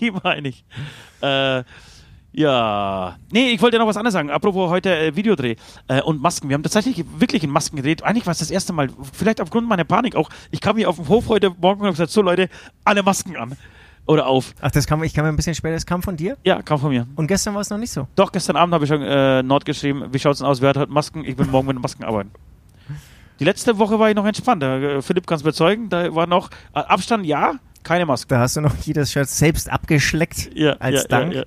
Die meine ich. Äh, ja. Nee, ich wollte noch was anderes sagen. Apropos heute äh, Videodreh äh, und Masken. Wir haben tatsächlich wirklich in Masken gedreht. Eigentlich war es das erste Mal, vielleicht aufgrund meiner Panik auch. Ich kam hier auf dem Hof heute Morgen und habe gesagt, so Leute, alle Masken an. Oder auf. Ach, das kam, ich kam ein bisschen später, das kam von dir? Ja, kam von mir. Und gestern war es noch nicht so. Doch, gestern Abend habe ich schon äh, Nord geschrieben, wie schaut's denn aus, wer hat heute Masken? Ich will morgen mit Masken arbeiten. Die letzte Woche war ich noch entspannt. Äh, Philipp kann es bezeugen, da war noch äh, Abstand, ja, keine Masken. Da hast du noch jedes Shirt selbst abgeschleckt Ja, als ja, Dank. Ja, ja.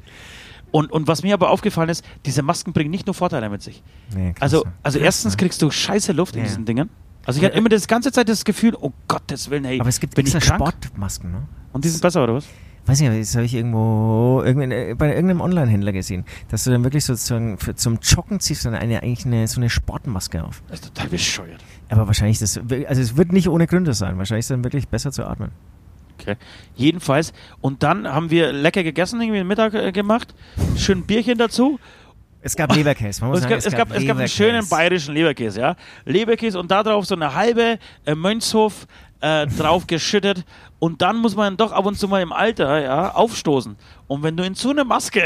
Und, und was mir aber aufgefallen ist, diese Masken bringen nicht nur Vorteile mit sich. Nee, Also, also erstens kriegst du scheiße Luft in diesen Dingen. Also ich hatte immer das ganze Zeit das Gefühl, oh Gottes Willen, hey, Aber es gibt bin ich extra krank? Sportmasken, ne? Und die sind besser, oder was? Weiß nicht, das habe ich irgendwo äh, bei irgendeinem Online-Händler gesehen, dass du dann wirklich sozusagen für, zum Joggen ziehst dann eine, eigentlich eine, so eine Sportmaske auf. Das ist total bescheuert. Aber wahrscheinlich, das, also es wird nicht ohne Gründe sein. Wahrscheinlich ist es dann wirklich besser zu atmen. Okay. Jedenfalls, und dann haben wir lecker gegessen, irgendwie Mittag äh, gemacht, schön Bierchen dazu Es gab Leberkäse. Man muss es, sagen, gab, es, gab, es gab einen schönen bayerischen Leberkäse, ja. Leberkäse und da drauf so eine halbe äh, Mönchshof äh, drauf geschüttet. Und dann muss man doch ab und zu mal im Alter ja, aufstoßen. Und wenn du in so eine Maske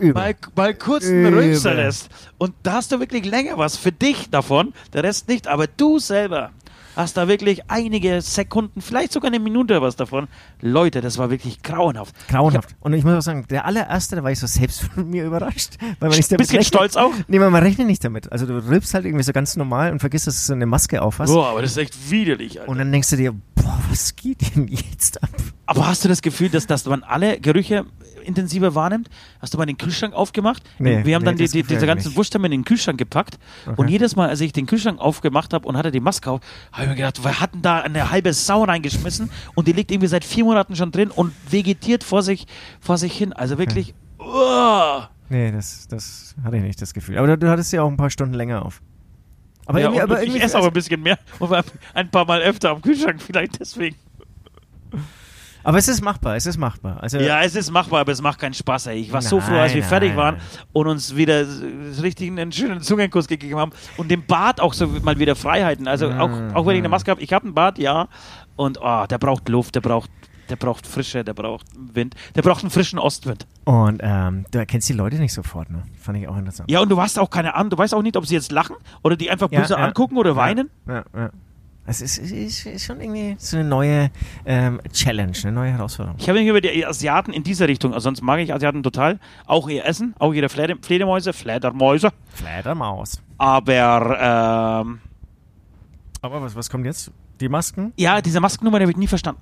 Übel. mal, mal kurz einen. Rülpser lässt und da hast du wirklich länger was für dich davon, der Rest nicht, aber du selber hast da wirklich einige Sekunden, vielleicht sogar eine Minute was davon. Leute, das war wirklich grauenhaft. Grauenhaft. Und ich muss auch sagen, der allererste, da war ich so selbst von mir überrascht. Weil man nicht damit bisschen rechnet. stolz auch. Nee, man man rechnet nicht damit. Also du rülpst halt irgendwie so ganz normal und vergisst, dass du so eine Maske auf hast. Boah, aber das ist echt widerlich. Alter. Und dann denkst du dir, boah, was geht denn jetzt ab? Aber hast du das Gefühl, dass, dass man alle Gerüche intensiver wahrnimmt? Hast du mal den Kühlschrank aufgemacht? Nee, wir haben nee, dann die, die, diese ich ganzen nicht. Wurst haben wir in den Kühlschrank gepackt. Und jedes Mal, als ich den Kühlschrank aufgemacht habe und hatte die Maske auf, habe ich mir gedacht, wir hatten da eine halbe Sau reingeschmissen und die liegt irgendwie seit vier Monaten schon drin und vegetiert vor sich, vor sich hin. Also wirklich, uah. Nee, das, das hatte ich nicht das Gefühl. Aber du, du hattest ja auch ein paar Stunden länger auf. Aber ja, irgendwie, aber ich irgendwie esse aber ein bisschen mehr und ein paar Mal öfter am Kühlschrank, vielleicht deswegen. Aber es ist machbar, es ist machbar. Also, Ja, es ist machbar, aber es macht keinen Spaß, ey. Ich war so Nein, froh, als wir nein, fertig waren und uns wieder richtig einen schönen Zungenkuss gegeben haben und dem Bart auch so mal wieder Freiheiten. Also auch, Mhm, auch wenn ich eine Maske habe, ich habe einen Bart, ja. Und oh, der braucht Luft, der braucht Der braucht Frische, der braucht Wind, der braucht einen frischen Ostwind. Und ähm, du erkennst die Leute nicht sofort, ne? Fand ich auch interessant. Ja, und du hast auch keine Ahnung, du weißt auch nicht, ob sie jetzt lachen oder die einfach böse angucken oder weinen. Ja, ja. Es ist, ist, ist schon irgendwie so eine neue ähm, Challenge, eine neue Herausforderung. Ich habe mich über die Asiaten in dieser Richtung, also sonst mag ich Asiaten total, auch ihr Essen, auch ihre Flede Fledermäuse, Fledermäuse, Fledermaus. aber ähm, Aber was, was kommt jetzt? Die Masken? ja, diese Maskennummer die habe ich nie verstanden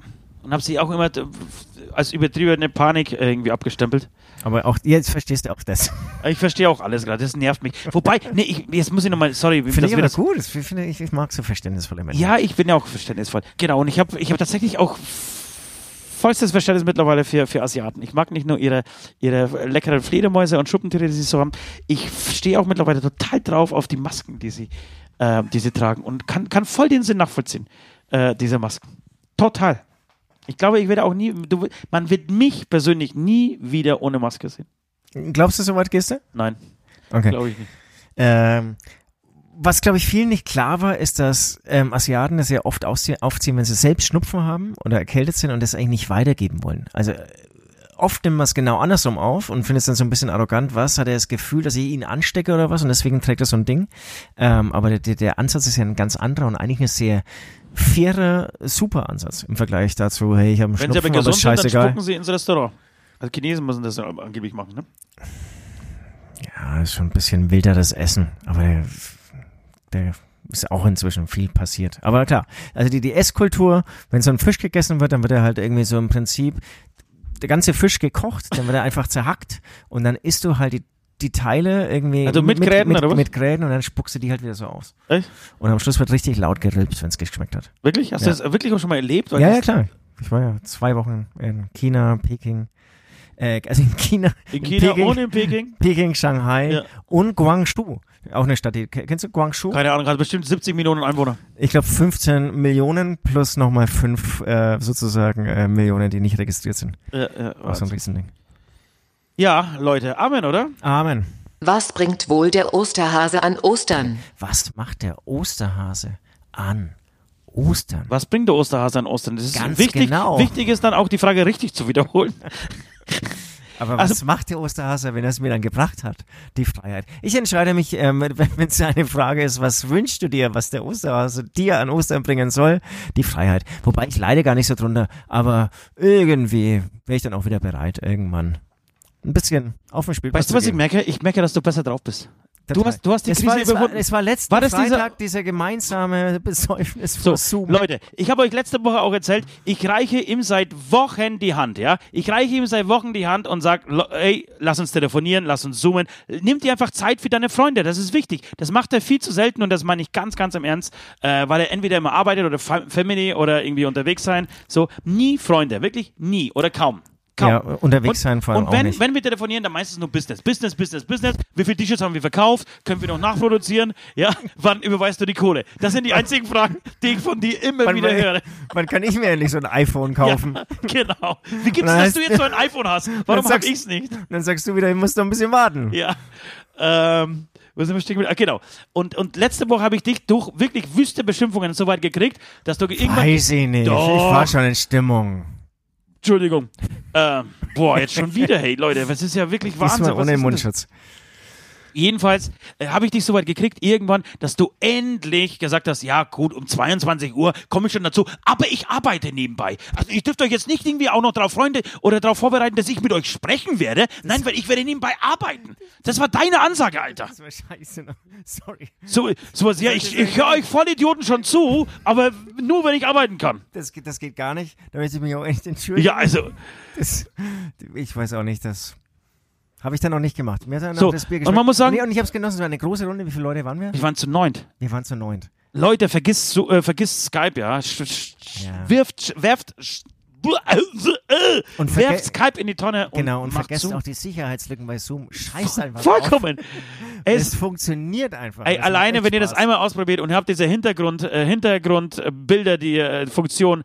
und habe sie auch immer als übertriebene Panik äh, irgendwie abgestempelt. Aber auch jetzt verstehst du auch das. Ich verstehe auch alles gerade, das nervt mich. Wobei, nee, ich, jetzt muss ich nochmal, sorry, Finde ich aber das gut. Das finde ich, ich mag so verständnisvolle Menschen. Ja, ich bin ja auch verständnisvoll. Genau, und ich habe ich hab tatsächlich auch vollstes Verständnis mittlerweile für, für Asiaten. Ich mag nicht nur ihre, ihre leckeren Fledermäuse und Schuppentiere, die sie so haben. Ich stehe auch mittlerweile total drauf auf die Masken, die sie, äh, die sie tragen und kann, kann voll den Sinn nachvollziehen, äh, diese Masken. Total. Ich glaube, ich werde auch nie, du, man wird mich persönlich nie wieder ohne Maske sehen. Glaubst du, so weit gehst du? Nein, Okay. glaube ich nicht. Ähm, was, glaube ich, vielen nicht klar war, ist, dass ähm, Asiaten das ja oft aufziehen, wenn sie selbst Schnupfen haben oder erkältet sind und das eigentlich nicht weitergeben wollen. Also äh, oft nimmt man es genau andersrum auf und findet es dann so ein bisschen arrogant, was, hat er das Gefühl, dass ich ihn anstecke oder was und deswegen trägt er so ein Ding. Ähm, aber der, der, Ansatz ist ja ein ganz anderer und eigentlich ein sehr fairer, super Ansatz im Vergleich dazu, hey, ich habe einen Wenn sie aber Schnupfen, aber gesund ist sind, dann spucken sie ins Restaurant. Also Chinesen müssen das ja angeblich machen, ne? Ja, ist schon ein bisschen wilderes Essen, aber der, der ist auch inzwischen viel passiert. Aber klar, also die, die Esskultur, wenn so ein Fisch gegessen wird, dann wird er halt irgendwie so im Prinzip der ganze Fisch gekocht, dann wird er einfach zerhackt und dann isst du halt die, die Teile irgendwie Also mit Gräten, mit, oder was? mit Gräten und dann spuckst du die halt wieder so aus. Echt? Und am Schluss wird richtig laut gerülpt, wenn es geschmeckt hat. Wirklich? Hast Ja. du das wirklich auch schon mal erlebt? Ja, ja, klar. Ich war ja zwei Wochen in China, Peking, äh, also in China, In China Peking, und in Peking? Peking, Shanghai Ja. und Guangzhou. Auch eine Stadt, die, kennst du Guangzhou? Keine Ahnung, hat bestimmt 70 Millionen Einwohner. Ich glaube 15 Millionen plus nochmal 5 äh, sozusagen äh, Millionen, die nicht registriert sind. Ja, ja, Auch so ein Riesending. Ja, Leute, Amen, oder? Amen. Was bringt wohl der Osterhase an Ostern? Was macht der Osterhase an Ostern? Was bringt der Osterhase an Ostern? Das ist Ganz wichtig. genau. Wichtig ist dann auch die Frage richtig zu wiederholen. Aber was Also- macht der Osterhase, wenn er es mir dann gebracht hat? Die Freiheit. Ich entscheide mich, ähm, wenn es eine Frage ist, was wünschst du dir, was der Osterhase dir an Ostern bringen soll? Die Freiheit. Wobei ich leide gar nicht so drunter, aber irgendwie wäre ich dann auch wieder bereit, irgendwann ein bisschen auf den Spielplatz Weißt du, was zu ich gehen. merke? Ich merke, dass du besser drauf bist. Du hast, du hast die es Krise war, es war, es war letzten War das dieser- Freitag dieser, gemeinsame Besäufnis So, Zoom. Leute, ich habe euch letzte Woche auch erzählt, ich reiche ihm seit Wochen die Hand, ja? Ich reiche ihm seit Wochen die Hand und sag, lo- ey, lass uns telefonieren, lass uns zoomen. Nimm dir einfach Zeit für deine Freunde, das ist wichtig. Das macht er viel zu selten und das meine ich ganz, ganz im Ernst, äh, weil er entweder immer arbeitet oder Fa Family oder irgendwie unterwegs sein. So, nie Freunde, wirklich nie oder kaum. Kaum. Ja, unterwegs sein vor allem Und wenn, auch nicht. wenn wir telefonieren, dann meistens nur Business. Business, Business, Business. Wie viele T-Shirts haben wir verkauft? Können wir noch nachproduzieren? Ja, wann überweist du die Kohle? Das sind die einzigen Fragen, die ich von dir immer Wann, wieder höre. wann, wann kann ich mir endlich so ein iPhone kaufen? Ja, genau. Wie gibt's, Und dann dass du jetzt so ein iPhone hast? Warum Dann hab ich's nicht? Dann sagst du wieder, ich muss noch ein bisschen warten. Ja. Ähm, wo sind wir stehen geblieben? Ah, genau. Und, und letzte Woche habe ich dich durch wirklich wüste Beschimpfungen so weit gekriegt, dass du irgendwann. Weiß ich nicht. Doch. Ich war schon in Stimmung. Entschuldigung. Ähm, boah, jetzt schon wieder, hey Leute, das ist ja wirklich Wahnsinn. Diesmal ohne denn das? Jedenfalls äh, habe ich dich so weit gekriegt irgendwann, dass du endlich gesagt hast, ja gut, um 22 Uhr komme ich schon dazu, aber ich arbeite nebenbei. Also ich dürfte euch jetzt nicht irgendwie auch noch darauf Freunde oder darauf vorbereiten, dass ich mit euch sprechen werde. Nein, weil ich werde nebenbei arbeiten. Das war deine Ansage, Alter. Das war scheiße. noch. Sorry. So, sowas, ja, ich, ich höre euch Vollidioten schon zu, aber nur, wenn ich arbeiten kann. Das, geht- das geht gar nicht. Da möchte ich mich auch echt entschuldigen. Ja, also, Das, ich weiß auch nicht, das habe ich dann noch nicht gemacht. Mir hat dann So, das Bier und geschmeckt. man muss sagen- nee, und ich habe es genossen. Es war eine große Runde. Wie viele Leute waren wir? wir waren zu neunt. Wir waren zu neunt. Leute, vergiss, so, äh, vergiss Skype, ja. Sch, sch, Ja. Wirft, sch- werft, sch, äh, Und werft Skype in die Tonne und, Genau, und vergesst Zoom. auch die Sicherheitslücken bei Zoom. Scheiß einfach. Vollkommen. Es Es, funktioniert einfach. ey, alleine, wenn ihr das Spaß. einmal ausprobiert und habt diese Hintergrund, äh, Hintergrundbilder, die äh, Funktion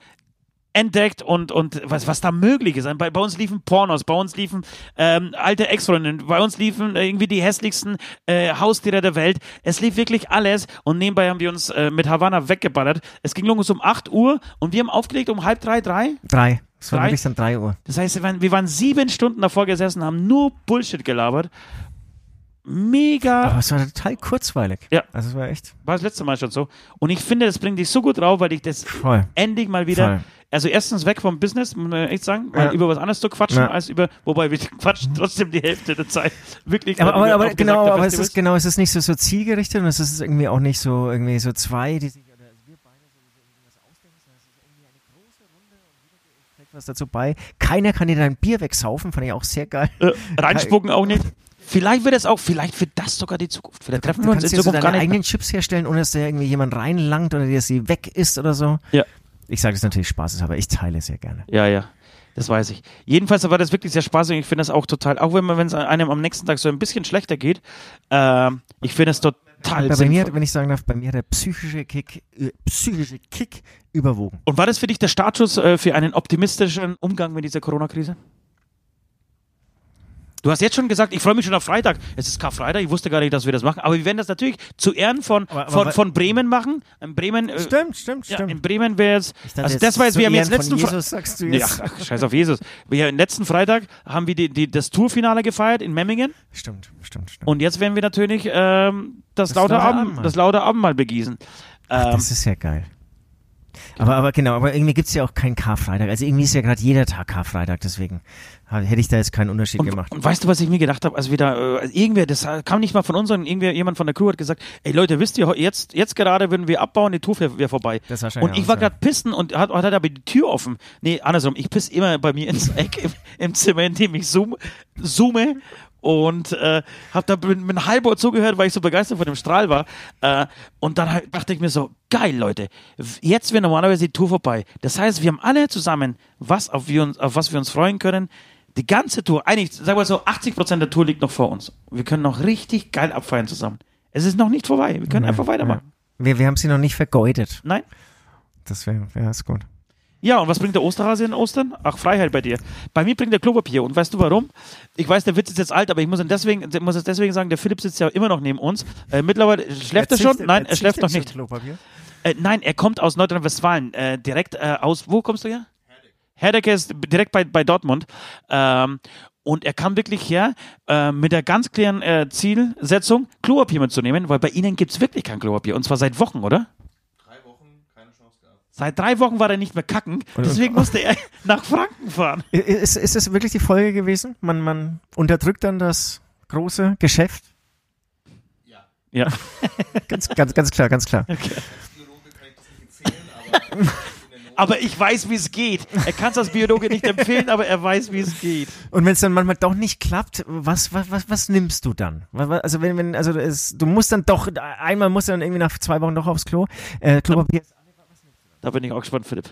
entdeckt und, und was, was da möglich ist. Bei, bei uns liefen Pornos, bei uns liefen ähm, alte Ex-Freundinnen, bei uns liefen äh, irgendwie die hässlichsten äh, Haustiere der Welt. Es lief wirklich alles und nebenbei haben wir uns äh, mit Havanna weggeballert. Es ging los um 8 Uhr und wir haben aufgelegt um halb drei, drei. Drei. Es war Drei- wirklich dann 3 Uhr. Das heißt, wir waren, wir waren sieben Stunden davor gesessen, haben nur Bullshit gelabert. Mega. Aber es war total kurzweilig. Ja. Also es war echt War das letzte Mal schon so. Und ich finde, das bringt dich so gut drauf, weil ich das voll. endlich mal wieder. Voll. Also erstens weg vom Business, muss man echt sagen, Ja. über was anderes zu quatschen, Ja. als über, wobei wir quatschen trotzdem die Hälfte der Zeit. Wirklich. Aber, aber, aber genau, aber es ist genau, es ist nicht so, so zielgerichtet und es ist irgendwie auch nicht so irgendwie so zwei, die sich oder wir beide so irgendwas ausdenken, sondern es ist irgendwie eine große Runde und jeder trägt was dazu bei. Keiner kann dir dein Bier wegsaufen, fand ich auch sehr geil. äh, reinspucken auch nicht. Vielleicht wird es auch, vielleicht wird das sogar die Zukunft. Vielleicht treffen Du wir uns in kannst dir so Zukunft gar deine nicht. eigenen Chips herstellen, ohne dass da irgendwie jemand reinlangt oder dir sie weg isst oder so. Ja. Ich sage das natürlich Spaß, aber ich teile sehr gerne. Ja, ja. Das weiß ich. Jedenfalls war das wirklich sehr spaßig. Ich finde das auch total, auch wenn man, wenn es einem am nächsten Tag so ein bisschen schlechter geht, ähm, ich finde es total Aber bei mir, wenn ich sagen darf, bei mir hat der psychische Kick, äh, psychische Kick überwogen. Und war das für dich der Startschuss äh, für einen optimistischen Umgang mit dieser Corona-Krise? Du hast jetzt schon gesagt, ich freue mich schon auf Freitag. Es ist Karfreitag, ich wusste gar nicht, dass wir das machen. Aber wir werden das natürlich zu Ehren von, Aber- aber von, von Bremen machen. In Bremen, äh, Stimmt, stimmt, ja, stimmt. in Bremen wäre es. Also das war jetzt, wir haben jetzt letzten von Fre- Jesus sagst du Nee, jetzt. ach, ach, scheiß auf Jesus. Wir haben letzten Freitag haben wir die, die, das Tourfinale gefeiert in Memmingen. Stimmt, stimmt, stimmt. Und jetzt werden wir natürlich ähm, das, Das laute Abend, das laute Abendmahl begießen. Ähm, Das ist ja geil. Aber, aber genau, aber irgendwie gibt's ja auch keinen Karfreitag. Also irgendwie ist ja gerade jeder Tag Karfreitag, deswegen hätte ich da jetzt keinen Unterschied und, gemacht. und weißt du, was ich mir gedacht habe, als wir da, äh, irgendwer, das kam nicht mal von uns, sondern irgendwer, jemand von der Crew hat gesagt, ey Leute, wisst ihr, jetzt, jetzt gerade würden wir abbauen, die Tour wäre wär vorbei. Das war Und ich war gerade pissen und hat, hat aber die Tür offen. Nee, andersrum, ich piss immer bei mir ins Eck im, im Zimmer, in dem ich zoom, zoome und äh, hab da mit, mit halber zugehört, weil ich so begeistert von dem Strahl war. Äh, und dann halt dachte ich mir so, geil, Leute, jetzt wäre normalerweise die Tour vorbei. Das heißt, wir haben alle zusammen, was auf, wir uns, auf was wir uns freuen können. Die ganze Tour, eigentlich, sagen wir so, 80% der Tour liegt noch vor uns. Wir können noch richtig geil abfeiern zusammen. Es ist noch nicht vorbei. Wir können Ja, einfach weitermachen. ja. Wir, wir haben sie noch nicht vergeudet. Nein? Das wäre, ja, ist gut. Ja, und was bringt der Osterhase in Ostern? Ach, Freiheit bei dir. Bei mir bringt der Klopapier. Und weißt du warum? Ich weiß, der Witz ist jetzt alt, aber ich muss, deswegen, muss es deswegen sagen, der Philipp sitzt ja immer noch neben uns. Äh, mittlerweile schläft er schon? Nein, er schläft noch nicht. Äh, nein, er kommt aus Nordrhein-Westfalen. Äh, direkt äh, aus, wo kommst du her? Herdecke ist direkt bei, bei Dortmund. Ähm, und er kam wirklich her äh, mit der ganz klaren äh, Zielsetzung, Klopapier mitzunehmen, weil bei ihnen gibt's wirklich kein Klopapier. Und zwar seit Wochen, oder? Drei Wochen, keine Chance gehabt. Seit drei Wochen war er nicht mehr kacken. Deswegen musste er nach Franken fahren. Ist, ist das wirklich die Folge gewesen? Man, man unterdrückt dann das große Geschäft? Ja. Ganz, ganz, ganz klar, ganz klar. Biologe kann ich das nicht empfehlen, aber ich weiß, wie es geht. Er kann es als Biologe nicht empfehlen, aber er weiß, wie es geht. Und wenn es dann manchmal doch nicht klappt, was, was, was, was nimmst du dann? Also wenn, wenn, also es, du musst dann doch, einmal musst du dann irgendwie nach zwei Wochen doch aufs Klo. Äh, Klopapier. Da bin ich auch gespannt, Philipp.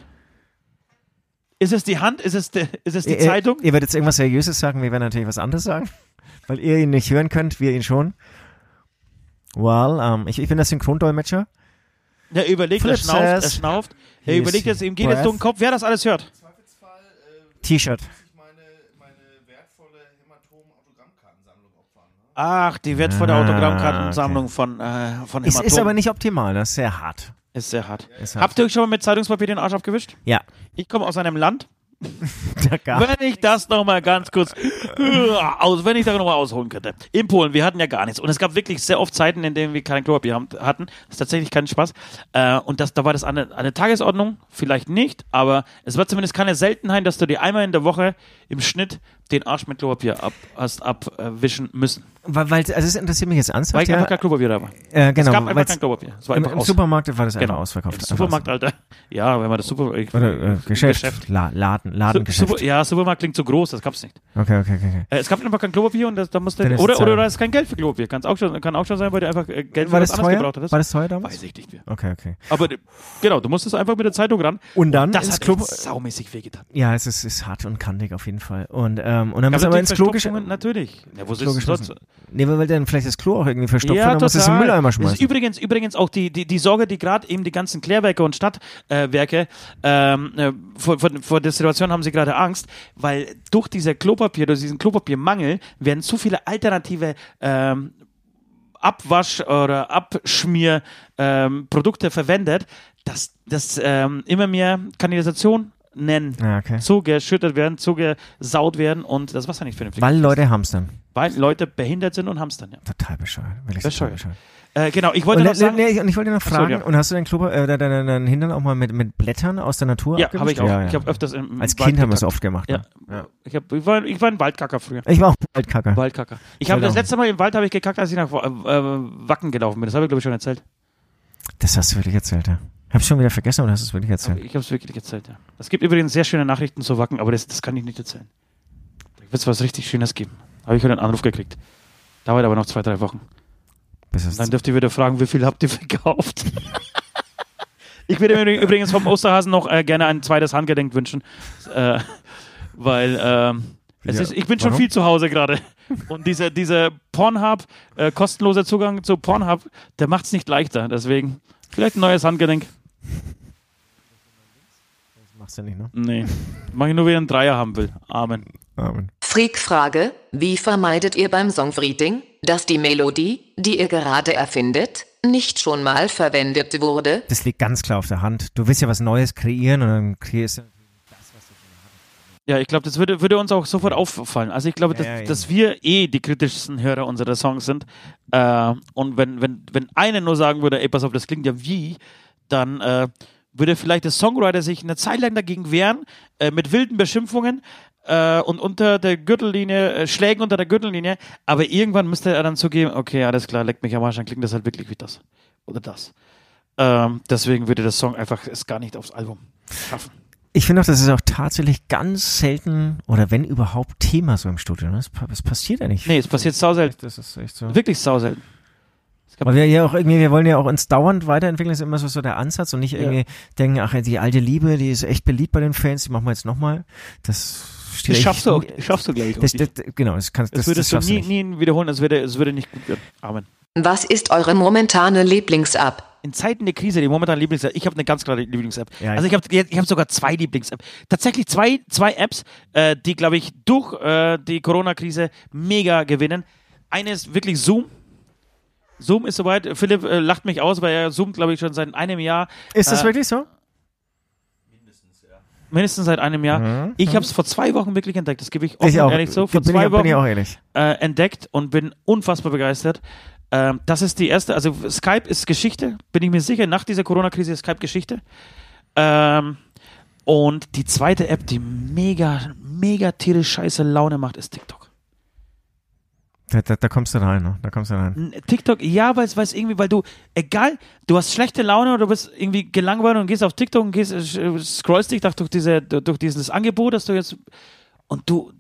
Ist es die Hand? Ist es, die, ist es die Ihr- Zeitung? Ihr, werdet jetzt irgendwas Seriöses sagen, wir werden natürlich was anderes sagen. Weil ihr ihn nicht hören könnt, wir ihn schon. Well, ähm, ich, ich bin der Synchrondolmetscher. Er überlegt, er Philipp schnauft, er schnauft. Er überlegt jetzt, ihm geht jetzt breath. durch den Kopf, wer das alles hört. Äh, T-Shirt. Ne? Ach, die wertvolle Ah, Autogrammkartensammlung von, äh, von Ist, Hämatom. ist aber nicht optimal, das ist sehr hart. Ist sehr hart. Ist hart. Habt ihr euch schon mal mit Zeitungspapier den Arsch abgewischt? Ja. Ich komme aus einem Land, Wenn ich das nochmal ganz kurz, aus, wenn ich da nochmal ausholen könnte. In Polen, wir hatten ja gar nichts. Und es gab wirklich sehr oft Zeiten, in denen wir kein Klopapier haben- hatten. Das ist tatsächlich kein Spaß. Äh, und das, da war das eine, eine Tagesordnung, vielleicht nicht, aber es war zumindest keine Seltenheit, dass du dir einmal in der Woche im Schnitt den Arsch mit Klopapier ab, hast abwischen müssen. weil, weil, also es interessiert mich jetzt Weil ernsthaft. einfach Ja, kein Klopapier da war. äh, genau, es gab einfach kein Klopapier. Es war Im, einfach Im. Supermarkt war das einfach Genau. ausverkauft. Im Supermarkt, Alter. Ja, wenn man das Super... Ich, Oder äh, Geschäft. Geschäft. La Laden, Ladengeschäft. Super, ja, Supermarkt klingt zu groß, das gab's nicht. Okay, okay, okay. Äh, es gab einfach kein Klopapier und das, da musste oder es oder teuer. da ist kein Geld für Klopapier. Kann's auch schon, kann auch schon sein, weil du einfach äh, Geld für War was das anderes teuer? gebraucht hättest. War das teuer damals? Weiß ich nicht mehr. Okay, okay. Aber äh, genau, du musstest einfach mit der Zeitung ran. Und dann Das ins hat saumäßig wehgetan. Ja, es ist, ist hart und kantig auf jeden Fall. Und, ähm, und dann muss aber ins Klo geschmissen. Natürlich. Ja, wo Klo sonst? Nee, weil dann vielleicht das Klo auch irgendwie verstopft Ja, und dann muss es im. Mülleimer Das ist schmeißen. übrigens, übrigens auch die, die, die Sorge, die gerade eben die ganzen Klärwerke und Stadtwerke ähm, äh, vor, vor, vor der Situation haben sie gerade Angst, weil durch diese Klopapier, durch diesen Klopapiermangel werden zu viele alternative ähm, Abwasch- oder Abschmierprodukte ähm, verwendet, dass, dass ähm, immer mehr Kanalisation nennen. Ja, okay. Zugeschüttet werden, zugesaut werden und das Wasser nicht vernünftig. Weil Leute hamstern. Weil Leute behindert sind und hamstern, ja. Total bescheuert. Wirklich Bescheuert. total bescheuert. Äh, genau, ich wollte Und, noch sagen, nee, und ich wollte noch Ach so, fragen, ja. und hast du deinen Klubber, äh, deinen, deinen, Hintern auch mal mit, mit Blättern aus der Natur ja, habe ich auch. Ja, ja. Ich habe öfters im, im Als Wald Kind haben wir es oft gemacht. Ja. Ne? ja. Ich, hab, ich, war, ich war ein Waldkacker früher. Ich war auch Waldkacker. Waldkacker. Ich habe Genau. das letzte Mal im Wald habe ich gekackt, als ich nach äh, äh, Wacken gelaufen bin. Das habe ich glaube ich schon erzählt. Das hast du wirklich erzählt, ja. Hab ich schon wieder vergessen, oder hast du es wirklich erzählt? Ich habe es wirklich erzählt, ja. Es gibt übrigens sehr schöne Nachrichten zu Wacken, aber das, das kann ich nicht erzählen. Da wird es was richtig Schönes geben. Habe ich heute einen Anruf gekriegt. Dauert aber noch zwei, drei Wochen. Dann dürft ihr wieder fragen, wie viel habt ihr verkauft? ich würde mir übrigens vom Osterhasen noch äh, gerne ein zweites Handgedenk wünschen. Äh, weil ähm, es Ja, ist, ich bin schon warum? viel zu Hause gerade. Und dieser dieser Pornhub, äh, kostenloser Zugang zu Pornhub, der macht es nicht leichter. Deswegen vielleicht ein neues Handgedenk. Machst du nicht, ne? Nee. Mach ich nur, wer einen Dreier haben will. Amen. Amen. Freak-Frage, wie vermeidet ihr beim Songwriting, dass die Melodie, die ihr gerade erfindet, nicht schon mal verwendet wurde? Das liegt ganz klar auf der Hand. Du willst ja was Neues kreieren und dann kreierst du. Ja, ich glaube, das würde, würde uns auch sofort auffallen. Also ich glaube, Ja, dass, ja, eben. dass wir eh die kritischsten Hörer unserer Songs sind. Äh, und wenn, wenn, wenn einer nur sagen würde, ey, pass auf, das klingt ja wie, dann äh, würde vielleicht der Songwriter sich eine Zeit lang dagegen wehren, äh, mit wilden Beschimpfungen äh, und unter der Gürtellinie, äh, Schlägen unter der Gürtellinie, aber irgendwann müsste er dann zugeben, okay, alles klar, leck mich am Arsch, dann klingt das halt wirklich wie das. Oder das. Ähm, deswegen würde der Song einfach es gar nicht aufs Album schaffen. Ich finde auch, das ist auch tatsächlich ganz selten oder wenn überhaupt Thema so im Studio. Ne? Das, das passiert ja nicht. Nee, es passiert sauselten. Das ist echt so. Wirklich sauselten. Weil wir ja auch irgendwie, wir wollen ja auch uns dauernd weiterentwickeln, das ist immer so, so der Ansatz und nicht irgendwie denken, ach, die alte Liebe, die ist echt beliebt bei den Fans, die machen wir jetzt nochmal. Das steht Das schaffst du auch, schaffst du, glaube ich, auch Das, das, genau, das kannst Das das, das würdest du schaffst nie, nie wiederholen, es würde, es würde nicht gut werden. Amen. Was ist eure momentane Lieblings-App? In Zeiten der Krise, die momentan Lieblings-App, ich habe eine ganz klare Lieblings-App. Ja, also ich habe ich hab sogar zwei Lieblings-App. Tatsächlich zwei, zwei Apps, äh, die, glaube ich, durch äh, die Corona-Krise mega gewinnen. Eine ist wirklich Zoom. Zoom ist soweit. Philipp äh, lacht mich aus, weil er zoomt, glaube ich, schon seit einem Jahr. Ist das äh, wirklich so? Mindestens seit einem Jahr. Mhm. Ich habe es vor zwei Wochen wirklich entdeckt. Das gebe ich offen Ich und auch. ehrlich so. Vor bin, zwei ich, Wochen bin ich auch ehrlich. äh, entdeckt und bin unfassbar begeistert. Ähm, das ist die erste, also Skype ist Geschichte, bin ich mir sicher, nach dieser Corona-Krise ist Skype Geschichte. Ähm, und die zweite App, die mega, mega tierisch scheiße Laune macht, ist TikTok. Da, da, da kommst du rein, ne? Da kommst du rein. TikTok, ja, weil es irgendwie, weil du, egal, du hast schlechte Laune oder du bist irgendwie gelangweilt und gehst auf TikTok und gehst, äh, scrollst dich durch, diese, durch dieses Angebot, das du jetzt, und du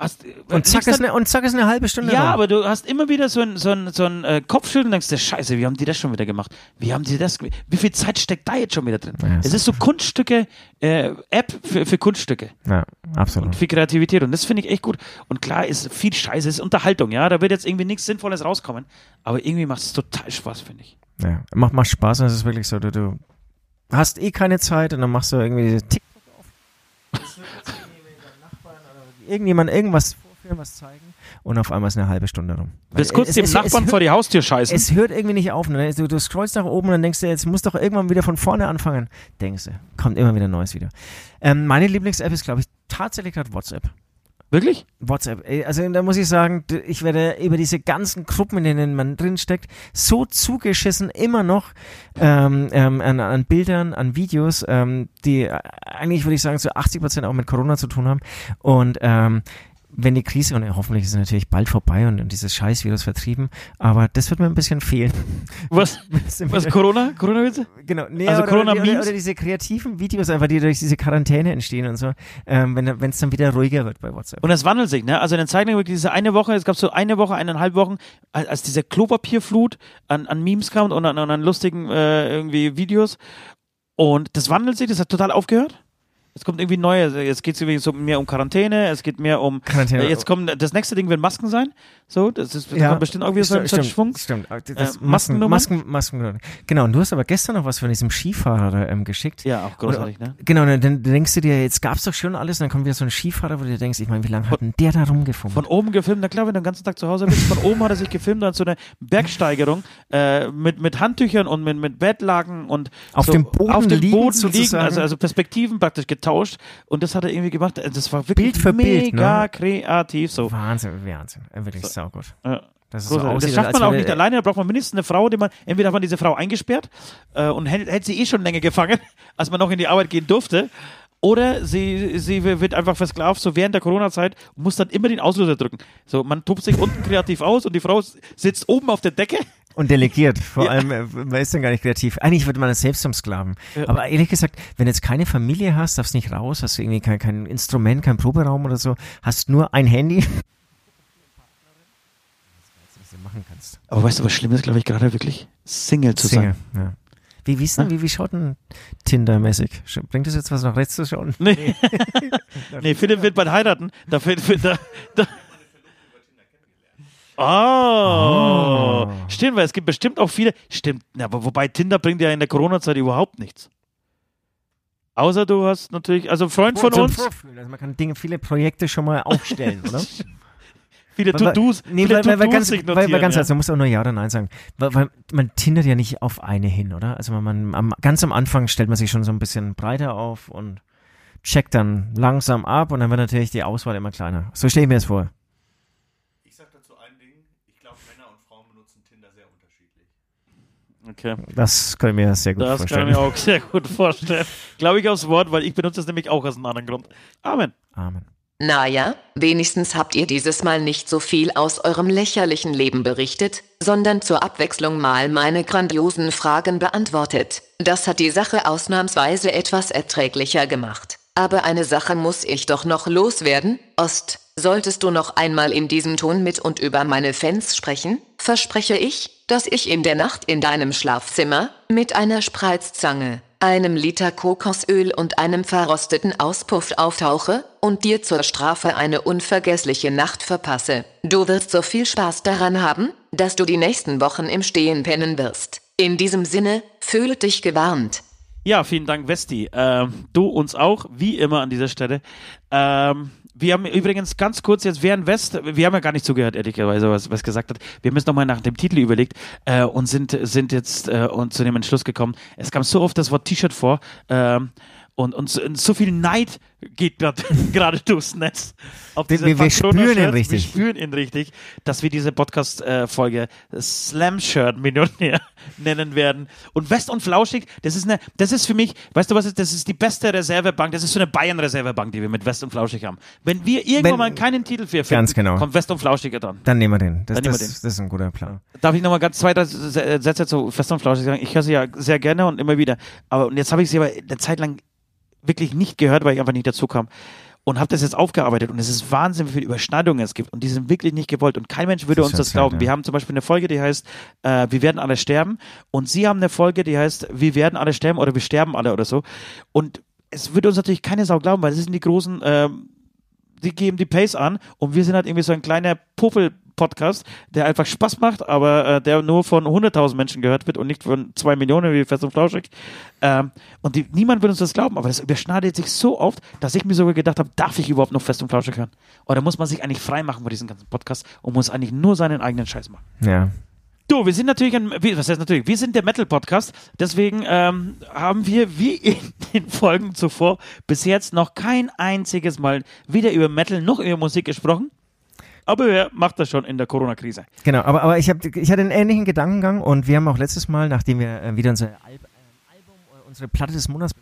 hast, Und zack, ist eine, und zack ist eine halbe Stunde Ja, rum. aber du hast immer wieder so ein, so ein, so ein äh, Kopfschütteln und denkst dir, scheiße, wie haben die das schon wieder gemacht? Wie haben die das, wie viel Zeit steckt da jetzt schon wieder drin? Ja, es ist so Kunststücke, äh, App für, für Kunststücke Ja, absolut. und für Kreativität und das finde ich echt gut. Und klar ist viel Scheiße, ist Unterhaltung, ja, da wird jetzt irgendwie nichts Sinnvolles rauskommen, aber irgendwie macht es total Spaß, finde ich. Ja, macht, macht Spaß und es ist wirklich so, du, du hast eh keine Zeit und dann machst du irgendwie diese TikTok auf. Irgendjemand irgendwas vorführen, was zeigen und auf einmal ist eine halbe Stunde rum. Bis kurz es- dem es- Nachbarn es, vor die Haustür scheißen. Es hört irgendwie nicht auf. Ne? Du, du scrollst nach oben und dann denkst du, jetzt muss doch irgendwann wieder von vorne anfangen. Denkst du, kommt immer wieder ein neues Video. Ähm, meine Lieblings-App ist, glaube ich, tatsächlich gerade WhatsApp. Wirklich? WhatsApp. Also da muss ich sagen, ich werde über diese ganzen Gruppen, in denen man drinsteckt, so zugeschissen immer noch ähm, ähm, an, an Bildern, an Videos, ähm, die äh, eigentlich, würde ich sagen, zu 80 Prozent auch mit Corona zu tun haben. Und ähm, wenn die Krise, und hoffentlich ist es natürlich bald vorbei und, und dieses Scheißvirus vertrieben, aber das wird mir ein bisschen fehlen. Was? Was, Corona? Corona-Witze? Genau, nee, Also oder, oder, oder, Corona-Memes? oder diese kreativen Videos einfach, die durch diese Quarantäne entstehen und so, ähm, wenn es dann wieder ruhiger wird bei WhatsApp. Und es wandelt sich, ne? Also in den Zeiten, wirklich diese eine Woche, es gab so eine Woche, eineinhalb Wochen, als, als diese Klopapierflut an, an Memes kam und an, an lustigen äh, irgendwie Videos. Und das wandelt sich, das hat total aufgehört. Es kommt irgendwie neue, jetzt geht es so mehr um Quarantäne, es geht mehr um. Quarantäne. Äh, jetzt kommt das nächste Ding wird Masken sein. So, das ist Ja, bestimmt auch wieder so, ein- ein Schwung. Stimmt. Das Äh, Masken? Masken, Masken, Genau, und du hast aber gestern noch was von diesem Skifahrer ähm, geschickt. Ja, auch großartig, ne? Genau, und dann, dann denkst du dir, jetzt gab's doch schon alles, und dann kommt wieder so ein Skifahrer, wo du dir denkst, ich meine, wie lange hat denn der da rumgefummelt? Von oben gefilmt, na klar, wenn du den ganzen Tag zu Hause bist, von oben hat er sich gefilmt, dann so eine Bergsteigerung äh, mit, mit Handtüchern und mit, mit Bettlaken und Auf so dem Boden auf dem liegend Boden liegen, sozusagen. also, also Perspektiven praktisch getauscht und das hat er irgendwie gemacht. Das war wirklich Bild für Bild, mega ne? kreativ so. Wahnsinn, Wahnsinn. Wirklich saugut. Ja. Das ist so aussieht, das schafft man auch nicht alleine, da braucht man mindestens eine Frau, die man, entweder hat man diese Frau eingesperrt äh, und hält, hält sie eh schon länger gefangen, als man noch in die Arbeit gehen durfte. Oder sie, sie wird einfach versklavt, so während der Corona-Zeit, muss dann immer den Auslöser drücken. So, man tobt sich unten kreativ aus und die Frau sitzt oben auf der Decke. Und delegiert. Vor Ja. allem, äh, man ist dann gar nicht kreativ. Eigentlich wird man das selbst zum Sklaven. Aber ehrlich gesagt, wenn du jetzt keine Familie hast, darfst nicht raus, hast du irgendwie kein, kein Instrument, kein Proberaum oder so, hast nur ein Handy. Was du machen kannst. Aber weißt du, was schlimm ist, glaube ich, gerade wirklich? Single zu Single, sein. ja. Wie, wie, ist denn, wie, wie schaut denn Tinder-mäßig? Bringt das jetzt was nach rechts zu schauen? Nee. nee, Philipp wird bald heiraten. Da, da, da, da. Oh. Stimmt, weil es gibt bestimmt auch viele. Stimmt, aber wobei Tinder bringt ja in der Corona-Zeit überhaupt nichts. Außer du hast natürlich, also ein Freund von Zum uns. Also man kann Dinge, viele Projekte schon mal aufstellen, oder? viele To-Dos, Nee, viele weil, weil, weil ganz, sich weil, weil notieren, ganz ja. ehrlich, man muss auch nur Ja oder Nein sagen. Weil, weil man tindert ja nicht auf eine hin, oder? Also man, man am, ganz am Anfang stellt man sich schon so ein bisschen breiter auf und checkt dann langsam ab und dann wird natürlich die Auswahl immer kleiner. So stelle ich mir das vor. Ich sag dazu ein Ding. Ich glaube, Männer benutzen Tinder sehr unterschiedlich. Okay. Das kann ich mir sehr gut Das vorstellen. kann ich mir auch sehr gut vorstellen. Glaube ich aufs Wort, weil ich benutze es nämlich auch aus einem anderen Grund. Amen. Amen. Naja, wenigstens habt ihr dieses Mal nicht so viel aus eurem lächerlichen Leben berichtet, sondern zur Abwechslung mal meine grandiosen Fragen beantwortet. Das hat die Sache ausnahmsweise etwas erträglicher gemacht. Aber eine Sache muss ich doch noch loswerden. Ost, solltest du noch einmal in diesem Ton mit und über meine Fans sprechen, verspreche ich, dass ich in der Nacht in deinem Schlafzimmer mit einer Spreizzange, einem Liter Kokosöl und einem verrosteten Auspuff auftauche und dir zur Strafe eine unvergessliche Nacht verpasse. Du wirst so viel Spaß daran haben, dass du die nächsten Wochen im Stehen pennen wirst. In diesem Sinne, fühle dich gewarnt. Ja, vielen Dank, Westi. Ähm, du uns auch, wie immer an dieser Stelle. Ähm, wir haben übrigens ganz kurz jetzt während West, wir haben ja gar nicht zugehört, ehrlicherweise, was, was gesagt hat. Wir haben jetzt nochmal nach dem Titel überlegt äh, und sind, sind jetzt äh, und zu dem Entschluss gekommen. Es kam so oft das Wort T-Shirt vor ähm, und, und, so, und so viel Neid geht gerade durchs Netz. Wir- wir- wir spüren ihn richtig. Wir spüren ihn richtig, dass wir diese Podcast-Folge Slam-Shirt-Millionär nennen werden. Und West und Flauschig, das ist eine, das ist für mich, weißt du was, ist, das ist die beste Reservebank, das ist so eine Bayern-Reservebank, die wir mit West und Flauschig haben. Wenn wir irgendwann Wenn- mal keinen Titel für finden, genau. kommt West und Flauschig dran. Dann nehmen wir den. Das, Dann nehmen wir das, das ist ein guter Plan. Darf ich nochmal ganz zwei, drei Sätze zu Fest und Flauschig sagen? Ich höre sie ja sehr gerne und immer wieder. Aber und jetzt habe ich sie aber eine Zeit lang wirklich nicht gehört, weil ich einfach nicht dazu kam. Und habe das jetzt aufgearbeitet und es ist Wahnsinn, wie viele Überschneidungen es gibt und die sind wirklich nicht gewollt und kein Mensch würde Das uns das ja glauben. sad, Wir ja. haben zum Beispiel eine Folge, die heißt äh, Wir werden alle sterben und Sie haben eine Folge, die heißt Wir werden alle sterben oder wir sterben alle oder so und es würde uns natürlich keine Sau glauben, weil das sind die großen ähm, die geben die Pace an und wir sind halt irgendwie so ein kleiner Puppel-Podcast, der einfach Spaß macht, aber äh, der nur von 100.000 Menschen gehört wird und nicht von zwei Millionen wie Fest und Flauschig. Ähm, und die, niemand wird uns das glauben, aber das überschneidet sich so oft, dass ich mir sogar gedacht habe, darf ich überhaupt noch Fest und Flauschig hören? Oder muss man sich eigentlich frei machen von diesem ganzen Podcast und muss eigentlich nur seinen eigenen Scheiß machen? Ja. Du, wir sind natürlich ein, was heißt natürlich, wir sind der Metal-Podcast, deswegen ähm, haben wir wie in den Folgen zuvor bis jetzt noch kein einziges Mal weder über Metal noch über Musik gesprochen. Aber wer macht das schon in der Corona-Krise? Genau, aber, aber ich, hab, ich hatte einen ähnlichen Gedankengang und wir haben auch letztes Mal, nachdem wir äh, wieder unser Al ähm, Album, äh, unsere Platte des Monats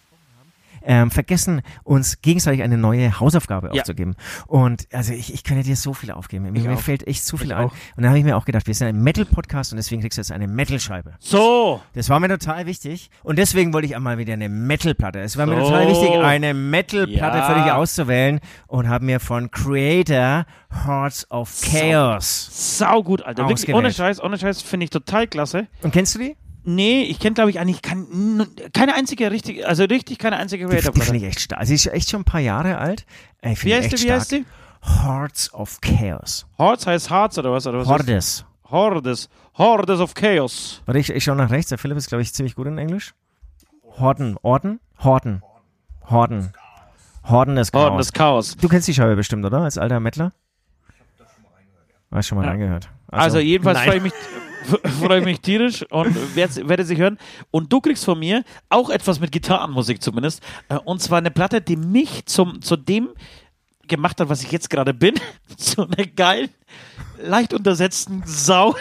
ähm, vergessen, uns gegenseitig eine neue Hausaufgabe Ja. aufzugeben. Und also ich, ich könnte dir so viel aufgeben. Mir, mir fällt echt so viel Ich ein. auch. Und da habe ich mir auch gedacht, wir sind ein Metal-Podcast und deswegen kriegst du jetzt eine Metal-Scheibe. So, Das war mir total wichtig. Und deswegen wollte ich einmal wieder eine Metal-Platte. Es war mir So. total wichtig, eine Metal-Platte Ja. für dich auszuwählen und habe mir von Creator Hearts of Chaos. saugut, Alter. Wirklich, ohne Scheiß, ohne Scheiß finde ich total klasse. Und kennst du die? Nee, ich kenne, glaube ich, eigentlich kein, keine einzige richtige, also richtig keine einzige Die, die finde ich echt stark. Sie ist echt schon ein paar Jahre alt. Ich Wie heißt die, wie stark. heißt die? Hearts of Chaos. Hordes heißt Harz oder was? Oder was Hordes. Hordes. Hordes of Chaos. Warte, ich, ich schaue nach rechts. Der Philipp ist, glaube ich, ziemlich gut in Englisch. Horden. Orden? Horden. Horden. Horden des Chaos. Horden des Chaos. Du kennst die Scheibe bestimmt, oder? Als alter Mettler? Hast schon mal reingehört, ja. Hast schon mal Ja. reingehört. Also, jedenfalls nein. freue ich mich. Freue ich mich tierisch und werde, werde sie hören. Und du kriegst von mir auch etwas mit Gitarrenmusik zumindest. Äh, und zwar eine Platte, die mich zum, zu dem gemacht hat, was ich jetzt gerade bin. zu einer geilen, leicht untersetzten Sau,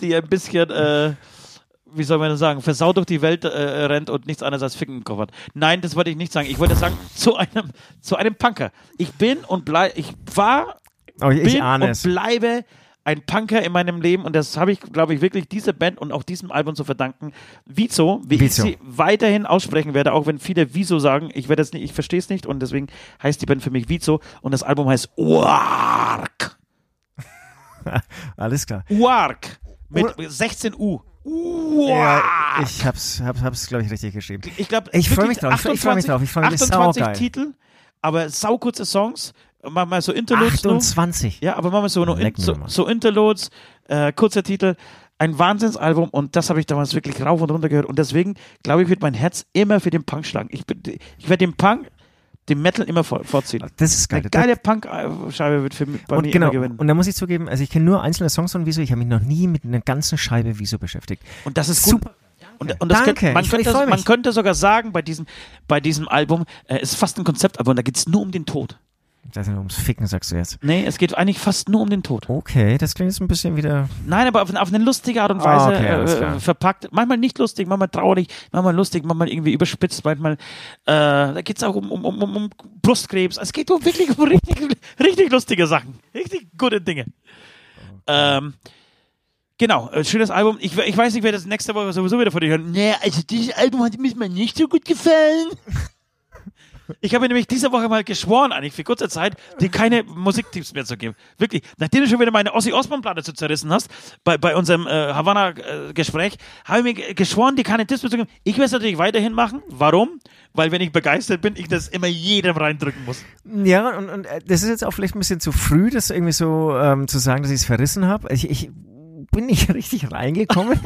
die ein bisschen, äh, wie soll man das sagen, versaut durch die Welt äh, rennt und nichts anderes als Ficken im Kopf hat. Nein, das wollte ich nicht sagen. Ich wollte sagen, zu einem, zu einem Punker. Ich bin und bleib, ich war, Oh, ich bin ahne und es. bleibe ein Punker in meinem Leben und das habe ich, glaube ich, wirklich dieser Band und auch diesem Album zu verdanken. Vizo, wie Vizo. ich sie weiterhin aussprechen werde, auch wenn viele Wieso sagen, ich werde es nicht, ich verstehe es nicht und deswegen heißt die Band für mich Vizo und das Album heißt Wark. Alles klar. Wark. Mit 16 U. Ja, Wark. ich hab's, hab, hab's glaube ich, richtig geschrieben. Ich glaube, Ich freu mich drauf, ich freu mich drauf, ich freu mich, das ist 28 saugeil. Titel, aber saukurze Songs, manchmal so Interludes nur. 28. Ja, aber machen wir so, nur in, so, so Interludes, äh, kurzer Titel, ein Wahnsinnsalbum und das habe ich damals wirklich rauf und runter gehört und deswegen glaube ich, wird mein Herz immer für den Punk schlagen. Ich, bin- ich werde den Punk, den Metal immer vor, vorziehen. Das ist geil. Eine geile Punk-Scheibe wird für mich bei und mir genau, immer gewinnen. und da muss ich zugeben, also ich kenne nur einzelne Songs von Wieso, ich habe mich noch nie mit einer ganzen Scheibe Wieso beschäftigt. Und das ist gut. Super. Und, und das Danke. Könnte, man, Ich- könnte, mich. man könnte sogar sagen, bei diesem, bei diesem Album, äh, ist fast ein Konzeptalbum, da geht es nur um den Tod. Das ist ums Ficken, sagst du jetzt. Nee, es geht eigentlich fast nur um den Tod. Okay, das klingt jetzt ein bisschen wieder. Nein, aber auf, auf eine lustige Art und Ah, Weise okay, alles äh, klar. verpackt. Manchmal nicht lustig, manchmal traurig, manchmal lustig, manchmal irgendwie überspitzt, manchmal, äh, da geht es auch um, um, um, um, Brustkrebs. Es geht um wirklich um richtig, richtig lustige Sachen. Richtig gute Dinge. Ähm, genau, äh, schönes Album. Ich, ich weiß nicht, wer das nächste Woche sowieso wieder von dir hören. Nee, also dieses Album hat mir nicht so gut gefallen. Ich habe nämlich diese Woche mal geschworen, eigentlich für kurze Zeit, dir keine Musiktipps mehr zu geben. Wirklich. Nachdem du schon wieder meine Ossi Osman Platte zu zerrissen hast, bei, bei unserem äh, Havanna-Gespräch, habe ich mir ge- geschworen, dir keine Tipps mehr zu geben. Ich werde es natürlich weiterhin machen. Warum? Weil wenn ich begeistert bin, ich das immer jedem reindrücken muss. Ja, und, und äh, das ist jetzt auch vielleicht ein bisschen zu früh, das irgendwie so ähm, zu sagen, dass ich es verrissen habe. Ich, ich bin nicht richtig reingekommen.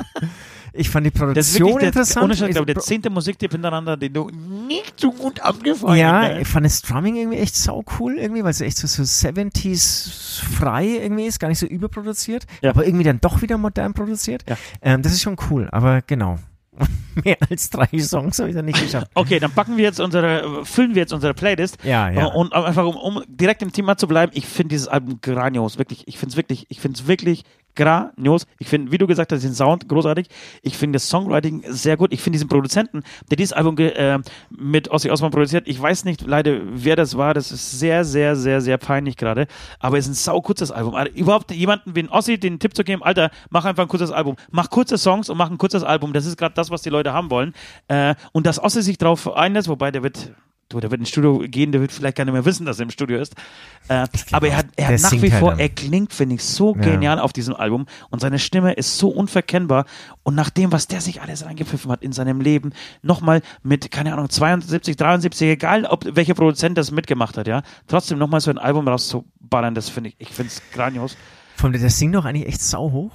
ich fand die Das ist Produktion der, interessant. ohne ich glaube, der Ich- zehnte Musiktipp hintereinander, den du nicht so gut abgefallen ja, hast. ich fand das Drumming irgendwie echt sau cool irgendwie, weil es echt so, so 70s frei irgendwie ist, gar nicht so überproduziert, Ja. aber irgendwie dann doch wieder modern produziert. Ja. Ähm, das ist schon cool, aber genau. Mehr als drei Songs habe ich dann nicht geschafft. Okay, dann packen wir jetzt unsere, füllen wir jetzt unsere Playlist. Ja, ja. Und einfach, um, um direkt im Thema zu bleiben, ich finde dieses Album grandios. Wirklich, ich finde es wirklich, ich finde es wirklich grandios. Ich finde, wie du gesagt hast, den Sound großartig. Ich finde das Songwriting sehr gut. Ich finde diesen Produzenten, der dieses Album äh, mit Ossi Osman produziert, ich weiß nicht leider, wer das war. Das ist sehr, sehr, sehr, sehr peinlich gerade. Aber es ist ein saukurzes Album. Also, überhaupt jemanden wie ein Ossi den Tipp zu geben, Alter, mach einfach ein kurzes Album. Mach kurze Songs und mach ein kurzes Album. Das ist gerade das, was die Leute haben wollen. Äh, und dass Ossi sich darauf einlässt, wobei der wird Du, der wird ins Studio gehen, der wird vielleicht gar nicht mehr wissen, dass er im Studio ist. Äh, aber er hat, er hat nach wie halt vor, dann. er klingt, finde ich, so Ja. genial auf diesem Album und seine Stimme ist so unverkennbar. Und nach dem, was der sich alles reingepfiffen hat in seinem Leben, nochmal mit, keine Ahnung, 72, 73, egal, ob welcher Produzent das mitgemacht hat, ja, trotzdem nochmal so ein Album rauszuballern, das finde ich, ich finde es grandios. Von der, der singt doch eigentlich echt sau hoch.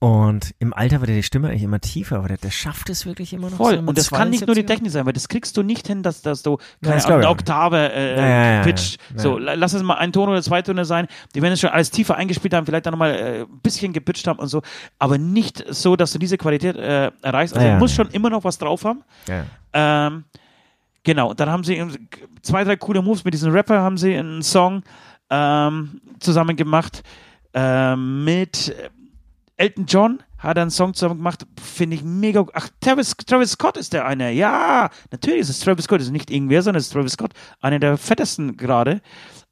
Ja. Und im Alter wird ja die Stimme eigentlich immer tiefer, aber der, der schafft es wirklich immer noch. Voll. so und das kann nicht nur die 72er. Technik sein, weil das kriegst du nicht hin, dass, dass du keine glaub eine Oktave äh, Ja, ja, ja, pitcht. ja. So, la- lass es mal ein Ton oder zwei Töne sein. Die werden es schon alles tiefer eingespielt haben, vielleicht dann nochmal äh, ein bisschen gepitcht haben und so, aber nicht so, dass du diese Qualität äh, erreichst. Also Ja, ja. du musst schon immer noch was drauf haben. Ja. Ähm, genau, dann haben sie zwei, drei coole Moves mit diesem Rapper, haben sie einen Song ähm, zusammen gemacht ähm, mit Elton John hat einen Song zusammen gemacht, finde ich mega. Ach, Travis, Travis Scott ist der eine. Ja, natürlich ist es Travis Scott. Es ist nicht irgendwer, sondern es ist Travis Scott. Einer der fettesten gerade.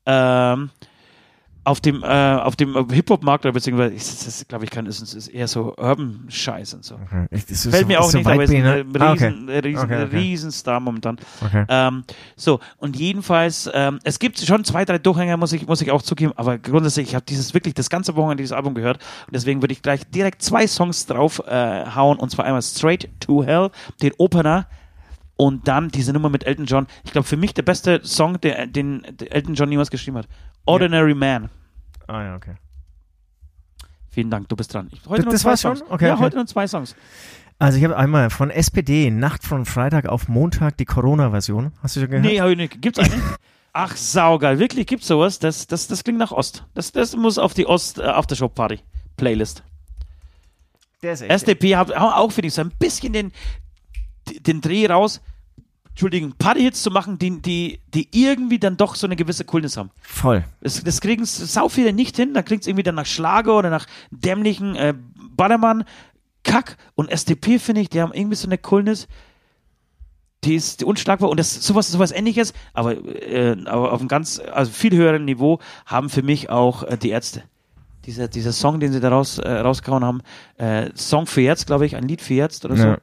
Ähm, auf dem, äh, auf dem Hip-Hop-Markt, oder beziehungsweise, das ist, glaube ich, kein, ist, ist eher so Urban-Scheiß und so. Okay. Das Fällt so, mir auch so nicht, aber weit ist ein bin, äh, ne? Ah, okay. riesen, äh, riesen, Okay, okay. Riesenstar momentan. Okay. Ähm, so, und jedenfalls, ähm, es gibt schon zwei, drei Durchhänger, muss ich, muss ich auch zugeben, aber grundsätzlich, ich habe dieses wirklich das ganze Wochenende dieses Album gehört und deswegen würde ich gleich direkt zwei Songs drauf äh, hauen und zwar einmal Straight to Hell, den Opener und dann diese Nummer mit Elton John. Ich glaube, für mich der beste Song, der, den der Elton John jemals geschrieben hat. Ordinary Man. Ah ja, okay. Vielen Dank, du bist dran. Ich, heute Das- nur das zwei war's schon? Songs. Okay, ja, okay. heute nur zwei Songs. Also ich habe einmal von SPD, Nacht von Freitag auf Montag, die Corona-Version. Hast du schon gehört? Nee, habe ich nicht. Gibt's eine? Ach, saugeil. Wirklich, gibt's sowas? Das, das, das klingt nach Ost. Das, das muss auf die Ost, äh. Der ist echt. SDP hat auch, finde ich, so ein bisschen den, den Dreh raus, Entschuldigung, Partyhits zu machen, die, die, die irgendwie dann doch so eine gewisse Coolness haben. Voll. Das, das kriegen sau viele nicht hin, da klingt es irgendwie dann nach Schlager oder nach dämlichen äh, Ballermann, Kack und SDP, finde ich, die haben irgendwie so eine Coolness, die ist unschlagbar und das sowas sowas ähnliches, aber, äh, aber auf einem ganz also viel höheren Niveau haben für mich auch äh, die Ärzte. Dieser, dieser Song, den sie da raus, äh, rausgehauen haben, äh, Song für jetzt, glaube ich, ein Lied für jetzt oder so.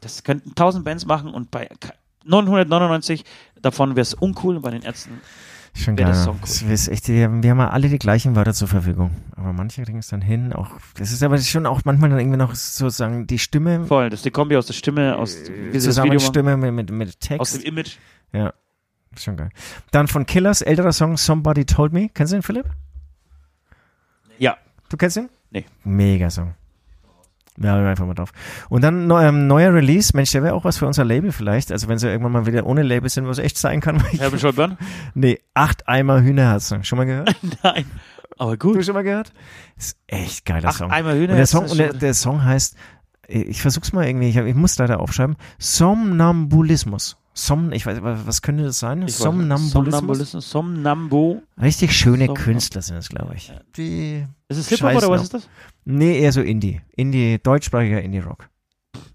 Das könnten tausend Bands machen und bei 999 davon wäre es uncool und bei den Ärzten. Schon Wäre geil. das Song cool. ist echt, wir haben ja alle die gleichen Wörter zur Verfügung. Aber manche kriegen es dann hin. Auch, das ist aber schon auch manchmal dann irgendwie noch sozusagen die Stimme, Voll, das ist die Kombi aus der Stimme, aus das Video machen, Zusammenstimme mit, mit, mit aus dem Text. Image. Ja, schon geil. Dann von Killers, älterer Song, Somebody Told Me. Kennst du den, Philipp? Ja, Du kennst ihn? Nee. Mega Song. Ja, einfach mal drauf. Und dann ähm, neuer Release. Mensch, der wäre auch was für unser Label vielleicht. Also wenn sie irgendwann mal wieder ohne Label sind, wo es echt sein kann. Herbert Schulburn? nee, acht Eimer Hühnerherzen. Schon mal gehört? Nein, aber Du gut. schon mal gehört? Ist echt geiler Ach, Song. einmal und Hühner. der Song, und der, der Song heißt, ich versuch's mal irgendwie, ich, hab- ich muss leider aufschreiben, Somnambulismus. Som, ich weiß, was könnte das sein? Ich. Somnambulismus? Somnambulismus. Somnambu. Richtig schöne Som- Künstler sind es, glaube ich. Die, Ist es Hip-Hop oder was ist das? nee, eher so Indie. Indie, deutschsprachiger Indie-Rock.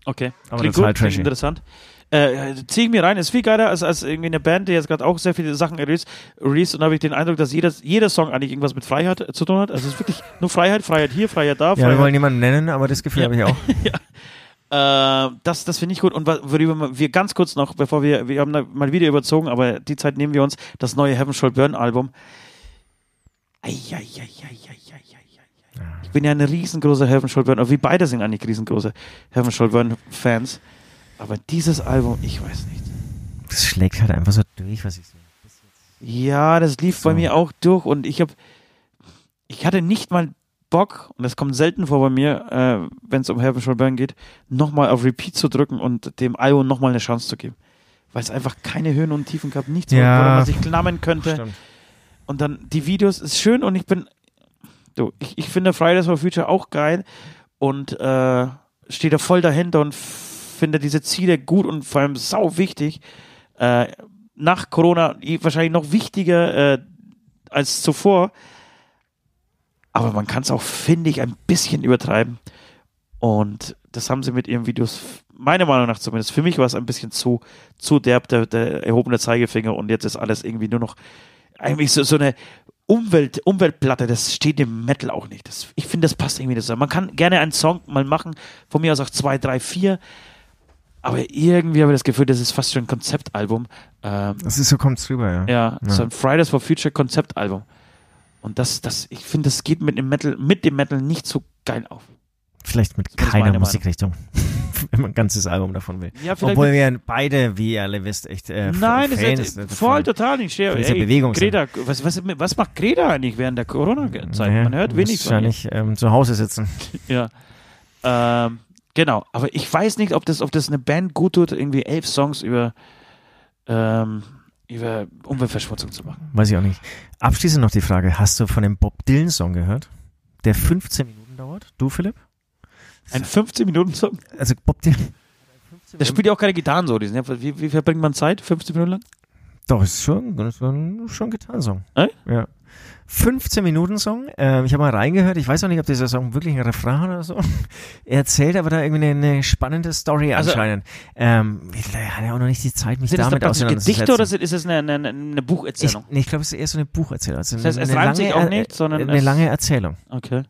Okay. Aber klingt total gut, klingt interessant. Äh, zieh ich mir rein, ist viel geiler als, als irgendwie eine Band, die jetzt gerade auch sehr viele Sachen release, release und habe ich den Eindruck, dass jeder, jeder Song eigentlich irgendwas mit Freiheit äh, zu tun hat. Also es ist wirklich nur Freiheit, Freiheit hier, Freiheit da, Ja, wir Freiheit. wollen niemanden nennen, aber das Gefühl Ja. habe ich auch. Äh, das das finde ich gut. Und worüber wir ganz kurz noch, bevor wir, wir haben mal wieder überzogen, aber die Zeit nehmen wir uns, das neue Heaven Shall Burn Album. Ich bin ja ein riesengroßer Heaven Shall Burn, oder wir beide sind eigentlich riesengroße Heaven Shall Burn Fans. Aber dieses Album, ich weiß nicht. Das schlägt halt einfach so durch, was ich sehe. Ja, das lief So. bei mir auch durch und ich habe, ich hatte nicht mal Bock, und das kommt selten vor bei mir, äh, wenn es um Heaven Shall Burn geht, nochmal auf Repeat zu drücken und dem Album nochmal eine Chance zu geben. Weil es einfach keine Höhen und Tiefen gab, nichts, Ja. woran man sich klammern könnte. Stimmt. Und dann die Videos ist schön und ich bin, du, ich, ich finde Fridays for Future auch geil und äh, stehe da voll dahinter und finde diese Ziele gut und vor allem sau wichtig. Äh, nach Corona eh wahrscheinlich noch wichtiger äh, als zuvor. Aber man kann es auch, finde ich, ein bisschen übertreiben. Und das haben sie mit ihren Videos, meiner Meinung nach zumindest, für mich war es ein bisschen zu, zu derb, der, der erhobene Zeigefinger und jetzt ist alles irgendwie nur noch eigentlich so, so eine Umwelt, Umweltplatte, das steht im Metal auch nicht. Das, ich finde, das passt irgendwie nicht zusammen. Man kann gerne einen Song mal machen, von mir aus auch zwei, drei, vier, aber irgendwie habe ich das Gefühl, das ist fast schon ein Konzeptalbum. Ähm, Das ist so, kommt's rüber, ja. ja, Ja. so ein Fridays for Future Konzeptalbum. Und das, das, ich finde, das geht mit dem Metal, mit dem Metal nicht so geil auf. Vielleicht mit Zumindest keiner Musikrichtung. Wenn man ein ganzes Album davon will. Ja, Obwohl wir beide, wie ihr alle wisst, echt äh, Nein, das Fans ist davon- voll total nicht schwer. Ey, Bewegung. Greta, was, was, was macht Greta eigentlich während der Corona-Zeit? Ja, Man hört wenig. Wahrscheinlich ähm, zu Hause sitzen. Ja. Ähm, genau, aber ich weiß nicht, ob das, ob das eine Band gut tut, irgendwie elf Songs über, ähm, über Umweltverschmutzung zu machen. Weiß ich auch nicht. Abschließend noch die Frage, hast du von dem Bob Dylan Song gehört? Der 15 Minuten dauert? Du, Philipp? Ein 15-Minuten-Song? Also Bob Dylan, Der spielt ja auch keine Gitarren so. Wie, wie verbringt man Zeit? 15 Minuten lang? doch, ist schon, ist schon, schon ein Gitarrensong. Äh? Ja. 15 Minuten Song. Ähm, ich habe mal reingehört. Ich weiß auch nicht, ob dieser Song wirklich ein Refrain hat oder so. Er erzählt aber da irgendwie eine, eine spannende Story Also- anscheinend. ähm, ich hatte ja auch noch nicht die Zeit, mich Sind damit auseinanderzusetzen. Gedichte oder ist es eine, eine, eine ich, Bucherzählung? nee, ich glaube, es ist eher so eine Bucherzählung. Also Das heißt, eine, es reimt sich auch nicht, sondern eine lange Erzählung. Okay.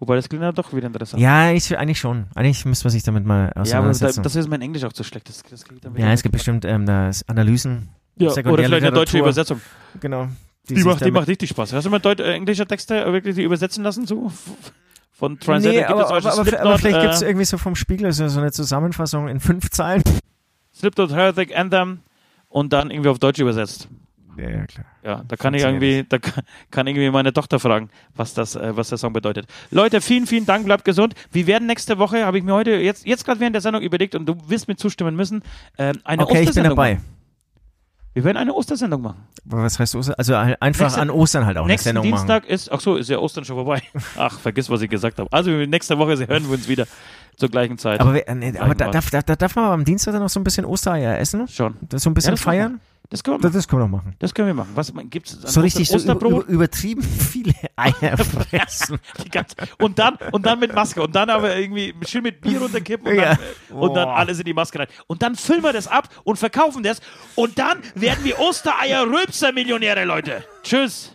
Wobei das klingt ja doch wieder interessant. Ja, ich, eigentlich schon. Eigentlich müsste man sich damit mal Ja, aber da, auseinandersetzen. das ist mein Englisch auch zu schlecht. Das, das ich ja, es gibt bestimmt ähm, Analysen. ja, Oder vielleicht eine deutsche. Übersetzung. Genau. Die, sich macht, die macht richtig Spaß. Hast du mal deut äh, englische Texte wirklich die übersetzen lassen? So? Von Translator Nee, gibt aber, aber, aber, aber vielleicht gibt es äh, irgendwie so vom Spiegel so, so eine Zusammenfassung in fünf Zeilen. Slipknot Heretic Anthem und dann irgendwie auf Deutsch übersetzt. Ja, ja, klar. Ja, da kann ich irgendwie, da kann, kann irgendwie meine Tochter fragen, was das, äh, was der Song bedeutet. Leute, vielen, vielen Dank, bleibt gesund. Wir werden nächste Woche, habe ich mir heute, jetzt, jetzt gerade während der Sendung überlegt und du wirst mir zustimmen müssen, äh, eine Okay, ich bin dabei. machen. Wir werden eine Ostersendung machen. Was heißt Ostern? Also einfach Nächste- an Ostern halt auch eine Sendung Dienstag ist, ach so, ist ja Ostern schon vorbei. Ach, vergiss, was ich gesagt habe. Also nächste Woche hören wir uns wieder zur gleichen Zeit. machen. Aber, wir- äh, nee, aber da, da, da darf man am Dienstag dann noch so ein bisschen Ostereier essen? schon. Das so ein bisschen Ja, machen feiern? Das können wir Das, machen. das können wir noch machen. Das können wir machen. Was gibt's So richtig so über, Osterbrot? über, übertrieben viele Eier fressen. Ganze- und dann und dann mit Maske und dann aber irgendwie schön mit Bier runterkippen und, Ja. dann, und dann alles in die Maske rein. Und dann filmen wir das ab und verkaufen das und dann werden wir Ostereier-Rülpser-Millionäre, Leute. Tschüss.